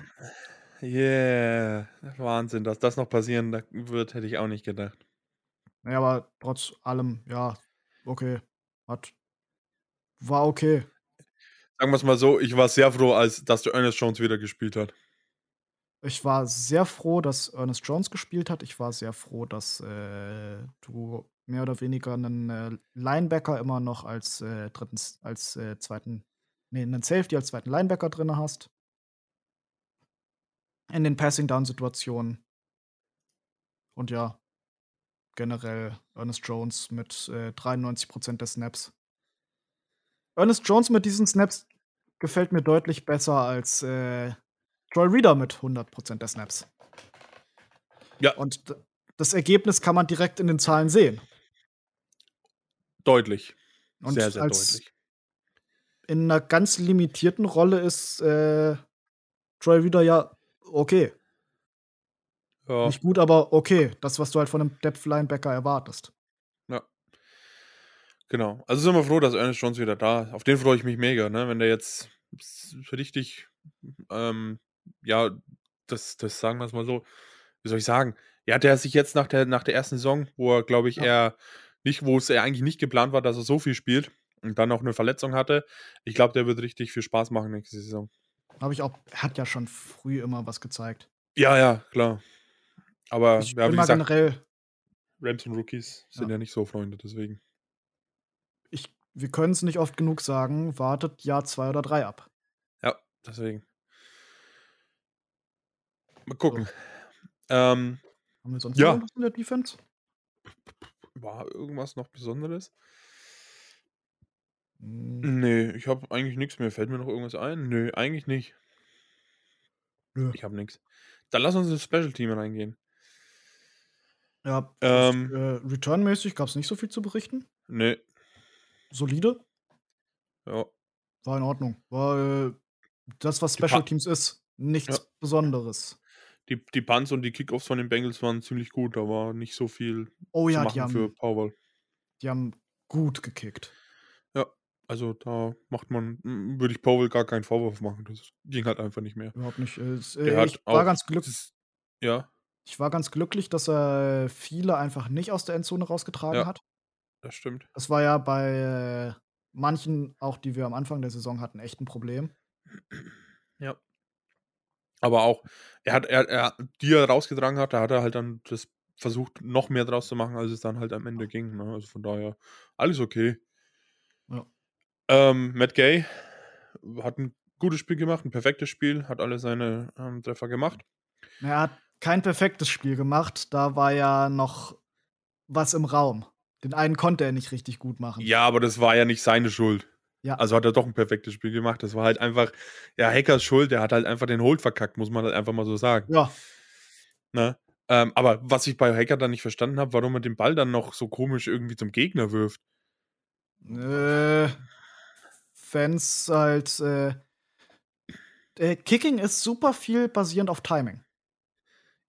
Speaker 3: Yeah. Wahnsinn, dass das noch passieren wird, hätte ich auch nicht gedacht.
Speaker 2: Ja, aber trotz allem, ja, okay. Hat. War okay.
Speaker 3: Sagen wir es mal so, ich war sehr froh, als dass der Ernest Jones wieder gespielt hat.
Speaker 2: Ich war sehr froh, dass Ernest Jones gespielt hat. Ich war sehr froh, dass äh, du mehr oder weniger einen äh, Linebacker immer noch als äh, dritten, als äh, zweiten, nee, einen Safety als zweiten Linebacker drin hast. In den Passing-Down-Situationen. Und ja, generell Ernest Jones mit äh, 93% der Snaps. Ernest Jones mit diesen Snaps gefällt mir deutlich besser als äh, Troy Reader mit 100% der Snaps.
Speaker 3: Ja.
Speaker 2: Und das Ergebnis kann man direkt in den Zahlen sehen.
Speaker 3: Deutlich.
Speaker 2: Und
Speaker 3: sehr, sehr deutlich.
Speaker 2: in einer ganz limitierten Rolle ist äh, Troy Reader ja okay.
Speaker 3: Ja.
Speaker 2: Nicht gut, aber okay. Das, was du halt von einem Depth-Linebacker erwartest.
Speaker 3: Ja. Genau. Also sind wir froh, dass Ernest Jones wieder da ist. Auf den freue ich mich mega, ne? Wenn der jetzt richtig, ähm, ja, das, das sagen wir es mal so, wie soll ich sagen? Ja, der sich jetzt nach der, nach der ersten Saison, wo er, glaube ich,
Speaker 2: Ja.
Speaker 3: eher nicht, wo es eigentlich nicht geplant war, dass er so viel spielt und dann auch eine Verletzung hatte. Ich glaube, der wird richtig viel Spaß machen nächste Saison.
Speaker 2: Habe ich auch, er hat ja schon früh immer was gezeigt.
Speaker 3: Ja, ja, klar. Aber
Speaker 2: Ich
Speaker 3: ja, wie gesagt,
Speaker 2: generell
Speaker 3: Rams und Rookies sind
Speaker 2: Ja.
Speaker 3: ja, nicht so Freunde, deswegen.
Speaker 2: Ich, wir können es nicht oft genug sagen, wartet Jahr zwei oder drei ab.
Speaker 3: Ja, deswegen. Mal gucken. Ähm,
Speaker 2: Haben wir sonst
Speaker 3: Ja.
Speaker 2: noch irgendwas in der Defense?
Speaker 3: War irgendwas noch Besonderes?
Speaker 2: Hm,
Speaker 3: Nee, ich habe eigentlich nichts mehr. Fällt mir noch irgendwas ein? Nö, eigentlich nicht.
Speaker 2: Nö.
Speaker 3: Ich habe nichts. Dann lass uns ins Special Team reingehen.
Speaker 2: Ja,
Speaker 3: Ähm.
Speaker 2: äh, returnmäßig gab es nicht so viel zu berichten.
Speaker 3: Nee,
Speaker 2: Solide,
Speaker 3: ja.
Speaker 2: war in Ordnung. War äh, das, was Special Teams ist, nichts
Speaker 3: Ja.
Speaker 2: Besonderes.
Speaker 3: Die, die Punts und die Kickoffs von den Bengals waren ziemlich gut. Da war nicht so viel
Speaker 2: Oh
Speaker 3: zu
Speaker 2: ja,
Speaker 3: machen
Speaker 2: die haben,
Speaker 3: für Powell.
Speaker 2: die haben gut gekickt.
Speaker 3: Also da macht man, würde ich Powell gar keinen Vorwurf machen. Das ging halt einfach nicht mehr.
Speaker 2: Überhaupt nicht. Äh, es- äh, ich, war
Speaker 3: auch
Speaker 2: ganz glück,
Speaker 3: das- Ja,
Speaker 2: ich war ganz glücklich, dass er viele einfach nicht aus der Endzone rausgetragen
Speaker 3: Ja.
Speaker 2: hat.
Speaker 3: das stimmt.
Speaker 2: Das war ja bei äh, manchen, auch die wir am Anfang der Saison hatten, echt ein Problem.
Speaker 3: Aber auch, er hat, er, er, die er rausgetragen hat, da hat er halt dann das versucht, noch mehr draus zu machen, als es dann halt am Ende ging. Ne? Also von daher, alles okay.
Speaker 2: Ja.
Speaker 3: Ähm, Matt Gay hat ein gutes Spiel gemacht, ein perfektes Spiel, hat alle seine ähm, Treffer gemacht.
Speaker 2: Er hat kein perfektes Spiel gemacht. Da war ja noch was im Raum. Den einen konnte er nicht richtig gut machen.
Speaker 3: Ja, aber das war ja nicht seine Schuld.
Speaker 2: Ja.
Speaker 3: Also hat er doch ein perfektes Spiel gemacht. Das war halt einfach, ja, Hackers Schuld, der hat halt einfach den Hold verkackt, muss man halt einfach mal so sagen.
Speaker 2: Ja,
Speaker 3: Ne? Ähm, aber was ich bei Hacker dann nicht verstanden habe, warum er den Ball dann noch so komisch irgendwie zum Gegner wirft.
Speaker 2: Äh, Fans halt. Äh, äh, Kicking ist super viel basierend auf Timing.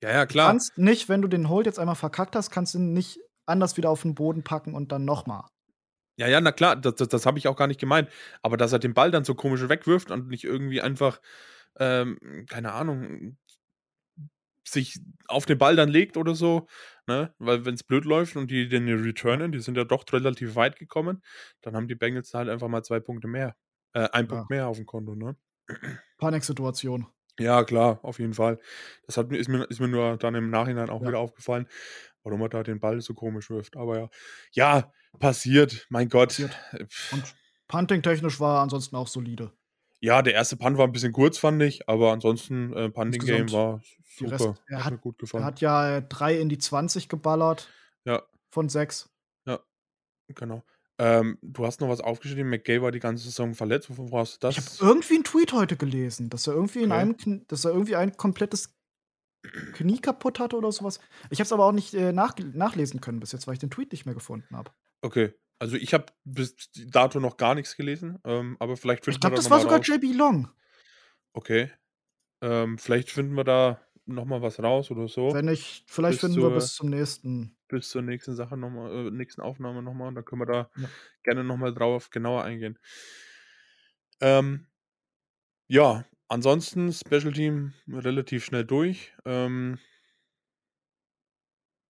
Speaker 3: Ja, ja,
Speaker 2: Du
Speaker 3: klar.
Speaker 2: kannst nicht, wenn du den Hold jetzt einmal verkackt hast, kannst du ihn nicht anders wieder auf den Boden packen und dann nochmal.
Speaker 3: Ja, ja, na klar, das, das, das habe ich auch gar nicht gemeint. Aber dass er den Ball dann so komisch wegwirft und nicht irgendwie einfach, ähm, keine Ahnung, sich auf den Ball dann legt oder so, ne? Weil wenn es blöd läuft und die den returnen, die sind ja doch relativ weit gekommen, dann haben die Bengals halt einfach mal zwei Punkte mehr. Äh, ein Punkt mehr auf dem Konto, ne?
Speaker 2: Paniksituation.
Speaker 3: Ja, klar, auf jeden Fall. Das hat, mir- ist, mir, ist mir nur dann im Nachhinein auch
Speaker 2: Ja.
Speaker 3: wieder aufgefallen, warum er da den Ball so komisch wirft. Aber ja, ja, passiert, mein Gott.
Speaker 2: Passiert.
Speaker 3: Pff,
Speaker 2: Und Punting-technisch war ansonsten auch solide.
Speaker 3: Ja, der erste Punt war ein bisschen kurz, fand ich, aber ansonsten äh, Punting Game
Speaker 2: Insgesamt
Speaker 3: war super.
Speaker 2: Rest- er
Speaker 3: hat,
Speaker 2: hat-
Speaker 3: mir gut
Speaker 2: Er
Speaker 3: gefallen.
Speaker 2: hat ja äh, drei in die 20 geballert
Speaker 3: ja,
Speaker 2: von sechs.
Speaker 3: genau. Ähm, du hast noch was aufgeschrieben, McGay war die ganze Saison verletzt. Wovon hast du
Speaker 2: Ich
Speaker 3: das?
Speaker 2: habe irgendwie einen Tweet heute gelesen, dass er irgendwie in
Speaker 3: Okay.
Speaker 2: einem, dass er irgendwie ein komplettes Knie kaputt hatte oder sowas. Ich habe es aber auch nicht äh, nach nachlesen können bis jetzt, weil ich den Tweet nicht mehr gefunden habe.
Speaker 3: Okay, also ich habe bis dato noch gar nichts gelesen, ähm, aber vielleicht finden
Speaker 2: Ich glaube,
Speaker 3: wir da
Speaker 2: das
Speaker 3: noch
Speaker 2: war sogar
Speaker 3: raus.
Speaker 2: JB Long.
Speaker 3: Okay. Ähm, vielleicht finden wir da noch mal was raus oder so.
Speaker 2: Wenn nicht, vielleicht
Speaker 3: Bis
Speaker 2: finden wir
Speaker 3: zur-
Speaker 2: bis zum nächsten.
Speaker 3: bis zur nächsten Sache nochmal, äh, nächsten Aufnahme nochmal. Da können wir da
Speaker 2: Ja.
Speaker 3: gerne nochmal drauf genauer eingehen. Ähm, ja, ansonsten Special Team relativ schnell durch. Ähm,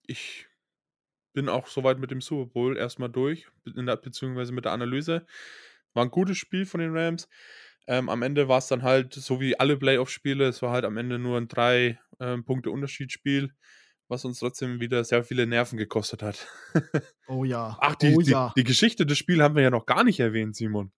Speaker 3: ich bin auch soweit mit dem Super Bowl erstmal durch, der, beziehungsweise mit der Analyse. War ein gutes Spiel von den Rams. Ähm, am Ende war es dann halt so wie alle Playoff-Spiele. Es war halt am Ende nur ein drei ähm, Punkte Unterschiedsspiel, was uns trotzdem wieder sehr viele Nerven gekostet hat.
Speaker 2: Oh ja.
Speaker 3: Ach, die,
Speaker 2: oh
Speaker 3: die,
Speaker 2: ja.
Speaker 3: die Geschichte des Spiels haben wir ja noch gar nicht erwähnt, Simon.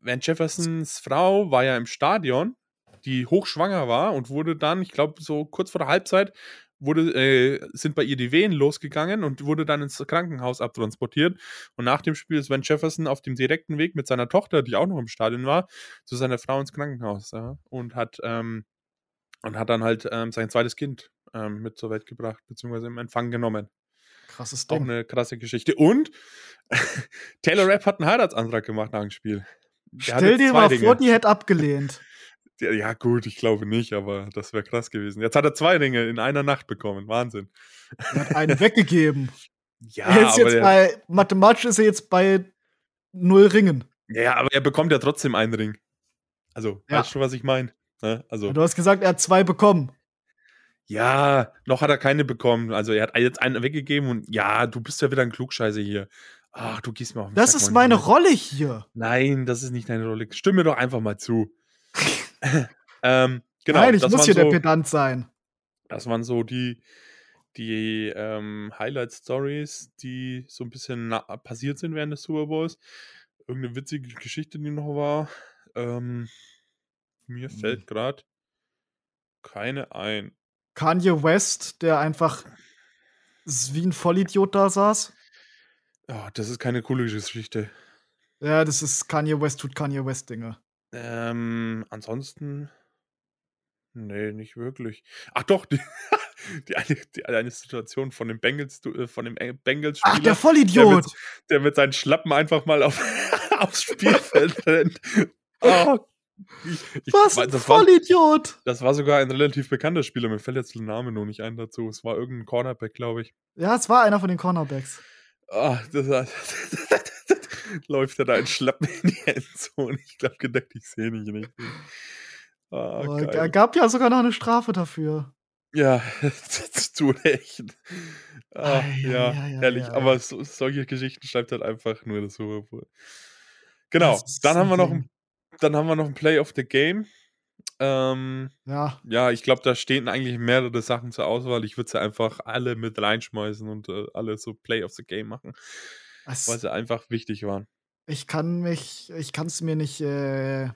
Speaker 3: Van Jeffersons Frau war ja im Stadion, die hochschwanger war und wurde dann, ich glaube, so kurz vor der Halbzeit, wurde, äh, sind bei ihr die Wehen losgegangen und wurde dann ins Krankenhaus abtransportiert. Und nach dem Spiel ist Van Jefferson auf dem direkten Weg mit seiner Tochter, die auch noch im Stadion war, zu seiner Frau ins Krankenhaus ja, und hat ähm, und hat dann halt ähm, sein zweites Kind ähm, mit zur Welt gebracht, beziehungsweise im Empfang genommen.
Speaker 2: Krasses
Speaker 3: Auch
Speaker 2: Ding.
Speaker 3: eine krasse Geschichte. Und Taylor Rapp hat einen Heiratsantrag gemacht nach dem Spiel. Der
Speaker 2: Stell dir mal
Speaker 3: Dinge.
Speaker 2: vor, die hätte abgelehnt.
Speaker 3: Ja, gut, ich glaube nicht, aber das wäre krass gewesen. Jetzt hat er zwei Dinge in einer Nacht bekommen. Wahnsinn.
Speaker 2: Er hat einen weggegeben.
Speaker 3: Ja,
Speaker 2: er ist
Speaker 3: aber,
Speaker 2: jetzt bei, mathematisch ist er jetzt bei null Ringen.
Speaker 3: ja, ja, aber er bekommt ja trotzdem einen Ring. Also,
Speaker 2: Ja.
Speaker 3: weißt du, was ich meine? Ne? Also,
Speaker 2: Du hast gesagt, er hat zwei bekommen.
Speaker 3: ja, noch hat er keine bekommen. Also, er hat jetzt einen weggegeben und ja, du bist ja wieder ein Klugscheiße hier. Ach, du gehst mir auf den
Speaker 2: Das
Speaker 3: Sack,
Speaker 2: ist
Speaker 3: Mann.
Speaker 2: meine Rolle hier.
Speaker 3: Nein, das ist nicht deine Rolle. Stimme doch einfach mal zu. ähm, genau,
Speaker 2: Nein, ich
Speaker 3: das
Speaker 2: muss hier der
Speaker 3: so-
Speaker 2: Pedant sein.
Speaker 3: Das waren so die, die ähm, Highlight-Stories, die so ein bisschen passiert sind während des Super Bowls. Irgendeine witzige Geschichte, die noch war. Ähm, mir
Speaker 2: Hm.
Speaker 3: fällt gerade keine ein.
Speaker 2: Kanye West, der einfach wie 'n Vollidiot da saß.
Speaker 3: Ja, das ist keine coole Geschichte.
Speaker 2: Ja, das ist Kanye West tut Kanye West Dinge.
Speaker 3: Ähm, ansonsten ne, nicht wirklich. Ach doch, die die eine die eine Situation von dem Bengals äh, von dem äh,
Speaker 2: Ach, der
Speaker 3: der mit
Speaker 2: Vollidiot!
Speaker 3: der mit seinen Schlappen einfach mal auf aufs Spielfeld rennt. Oh, ich ich
Speaker 2: Was 'n
Speaker 3: das war
Speaker 2: Vollidiot!
Speaker 3: das war sogar ein relativ bekannter Spieler. Mir fällt jetzt der Name nur nicht ein dazu. Es war irgend 'n Cornerback, glaube ich.
Speaker 2: Ja, es war einer von den Cornerbacks.
Speaker 3: Ah, das war läuft er da in Schlappen in die Endzone. Ich glaube gedacht, ich sehe nicht. Ah,
Speaker 2: Oh, gab ja sogar noch 'ne Strafe dafür.
Speaker 3: Ja, zu Recht. Ah, ja,
Speaker 2: ei, ei,
Speaker 3: herrlich.
Speaker 2: ei,
Speaker 3: Aber so solche Geschichten schreibt halt einfach nur. Genau,
Speaker 2: Das ist
Speaker 3: dann haben wir noch
Speaker 2: Ding.
Speaker 3: Dann haben wir noch 'n Play of the Game. Ähm,
Speaker 2: Ja.
Speaker 3: ja, ich glaube, da stehen eigentlich mehrere Sachen zur Auswahl. Ich würde sie einfach alle mit reinschmeißen und, äh, alle so Play of the Game machen, weil
Speaker 2: Es
Speaker 3: sie einfach wichtig waren.
Speaker 2: Ich kann mich ich kann's mir nicht, äh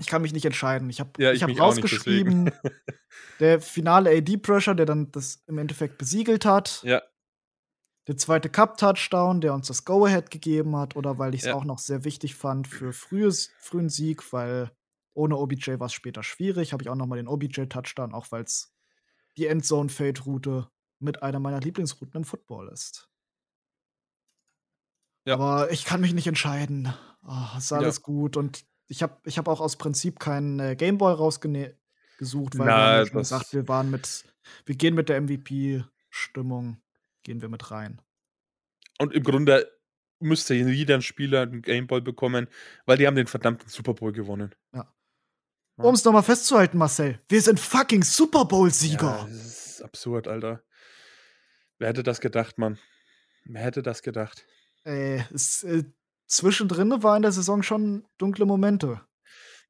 Speaker 2: ich kann mich nicht entscheiden. Ich habe
Speaker 3: Ja,
Speaker 2: ich
Speaker 3: ich deswegen.
Speaker 2: rausgeschrieben, der finale AD-Pressure, der dann das im Endeffekt besiegelt hat.
Speaker 3: Ja.
Speaker 2: Der zweite Cup-Touchdown, der uns das Go-Ahead gegeben hat, oder weil ich's
Speaker 3: Ja.
Speaker 2: auch noch sehr wichtig fand für frühes frühen Sieg, weil ohne OBJ war's später schwierig. Habe ich auch noch mal den OBJ-Touchdown, auch weil's die Endzone-Fade-Route mit einer meiner Lieblingsrouten im Football ist.
Speaker 3: Ja.
Speaker 2: Aber ich kann mich nicht entscheiden. Ah, ist
Speaker 3: Ja.
Speaker 2: alles gut und ich habe ich habe auch aus Prinzip keinen, äh, Gameboy rausgene gesucht, weil wir haben
Speaker 3: Na,
Speaker 2: ja schon gesagt, wir waren mit wir gehen mit der MVP-Stimmung gehen wir mit rein.
Speaker 3: Und im Grunde müsste jeder Spieler 'n Gameball bekommen, weil die haben den verdammten Super Bowl gewonnen.
Speaker 2: Ja.
Speaker 3: Ja.
Speaker 2: Um's noch mal festzuhalten, Marcel, wir sind fucking Super
Speaker 3: Ja,
Speaker 2: Bowl-Sieger.
Speaker 3: das ist absurd, Alter. Wer hätte das gedacht, Mann? Wer hätte das gedacht?
Speaker 2: Äh, es äh, zwischendrin war in der Saison schon dunkle Momente.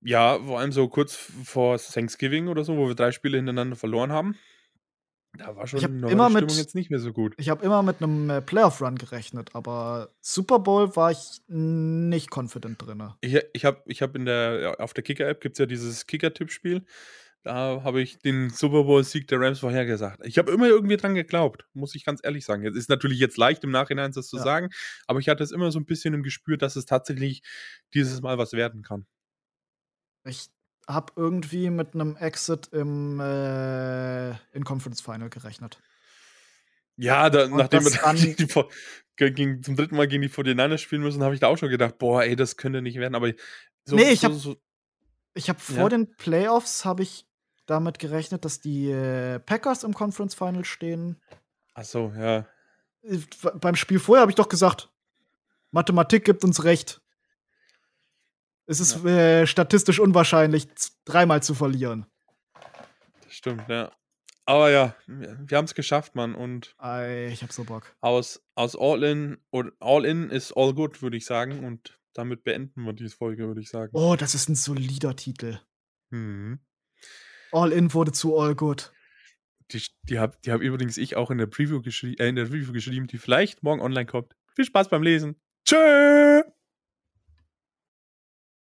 Speaker 3: Ja, vor allem so kurz vor Thanksgiving oder so, wo wir 3 Spiele hintereinander verloren haben. Da war
Speaker 2: Ich
Speaker 3: schon da war
Speaker 2: immer
Speaker 3: Stimmung
Speaker 2: mit
Speaker 3: jetzt nicht mehr so gut.
Speaker 2: ich habe immer mit 'nem, äh, Playoff-Run gerechnet, aber Super Bowl war ich nicht confident drinne.
Speaker 3: Ich ich habe ich habe in der auf der Kicker-App gibt's ja dieses Kicker-Tippspiel. Da habe ich den Super Bowl-Sieg der Rams vorhergesagt. Ich habe immer irgendwie dran geglaubt, muss ich ganz ehrlich sagen. Es ist natürlich jetzt leicht im Nachhinein das zu
Speaker 2: Ja.
Speaker 3: sagen, aber ich hatte es immer so 'n bisschen im Gespür, dass es tatsächlich dieses Mal was werden kann.
Speaker 2: Ich habe irgendwie mit 'nem Exit im, äh in Conference Final gerechnet.
Speaker 3: Ja, da nachdem wir dann die gegen zum 3. Mal gegen die 49ers spielen müssen, habe ich da auch schon gedacht: „Boah, ey, das könnte nicht werden.“ Aber so
Speaker 2: Ne, ich
Speaker 3: so
Speaker 2: habe
Speaker 3: so
Speaker 2: ich habe vor
Speaker 3: Ja.
Speaker 2: den Playoffs habe ich damit gerechnet, dass die, äh, Packers im Conference Final stehen.
Speaker 3: Ach so, ja.
Speaker 2: Äh, beim Spiel vorher habe ich doch gesagt: „Mathematik gibt uns recht.“ Es ist, äh, statistisch unwahrscheinlich, dreimal zu verlieren.
Speaker 3: Das stimmt, ja. Aber ja, wir wir haben's geschafft, Mann. Und
Speaker 2: Ei, ich habe so Bock.
Speaker 3: aus aus All in und All in is all good, würde ich sagen. Und damit beenden wir diese Folge, würde ich sagen.
Speaker 2: Oh, das ist 'n solider Titel.
Speaker 3: Mhm.
Speaker 2: All in wurde zu all good.
Speaker 3: Die die habe die habe übrigens ich auch in der Preview geschrie äh, in der Review geschrieben, die vielleicht morgen online kommt. Viel Spaß beim Lesen. Tschö.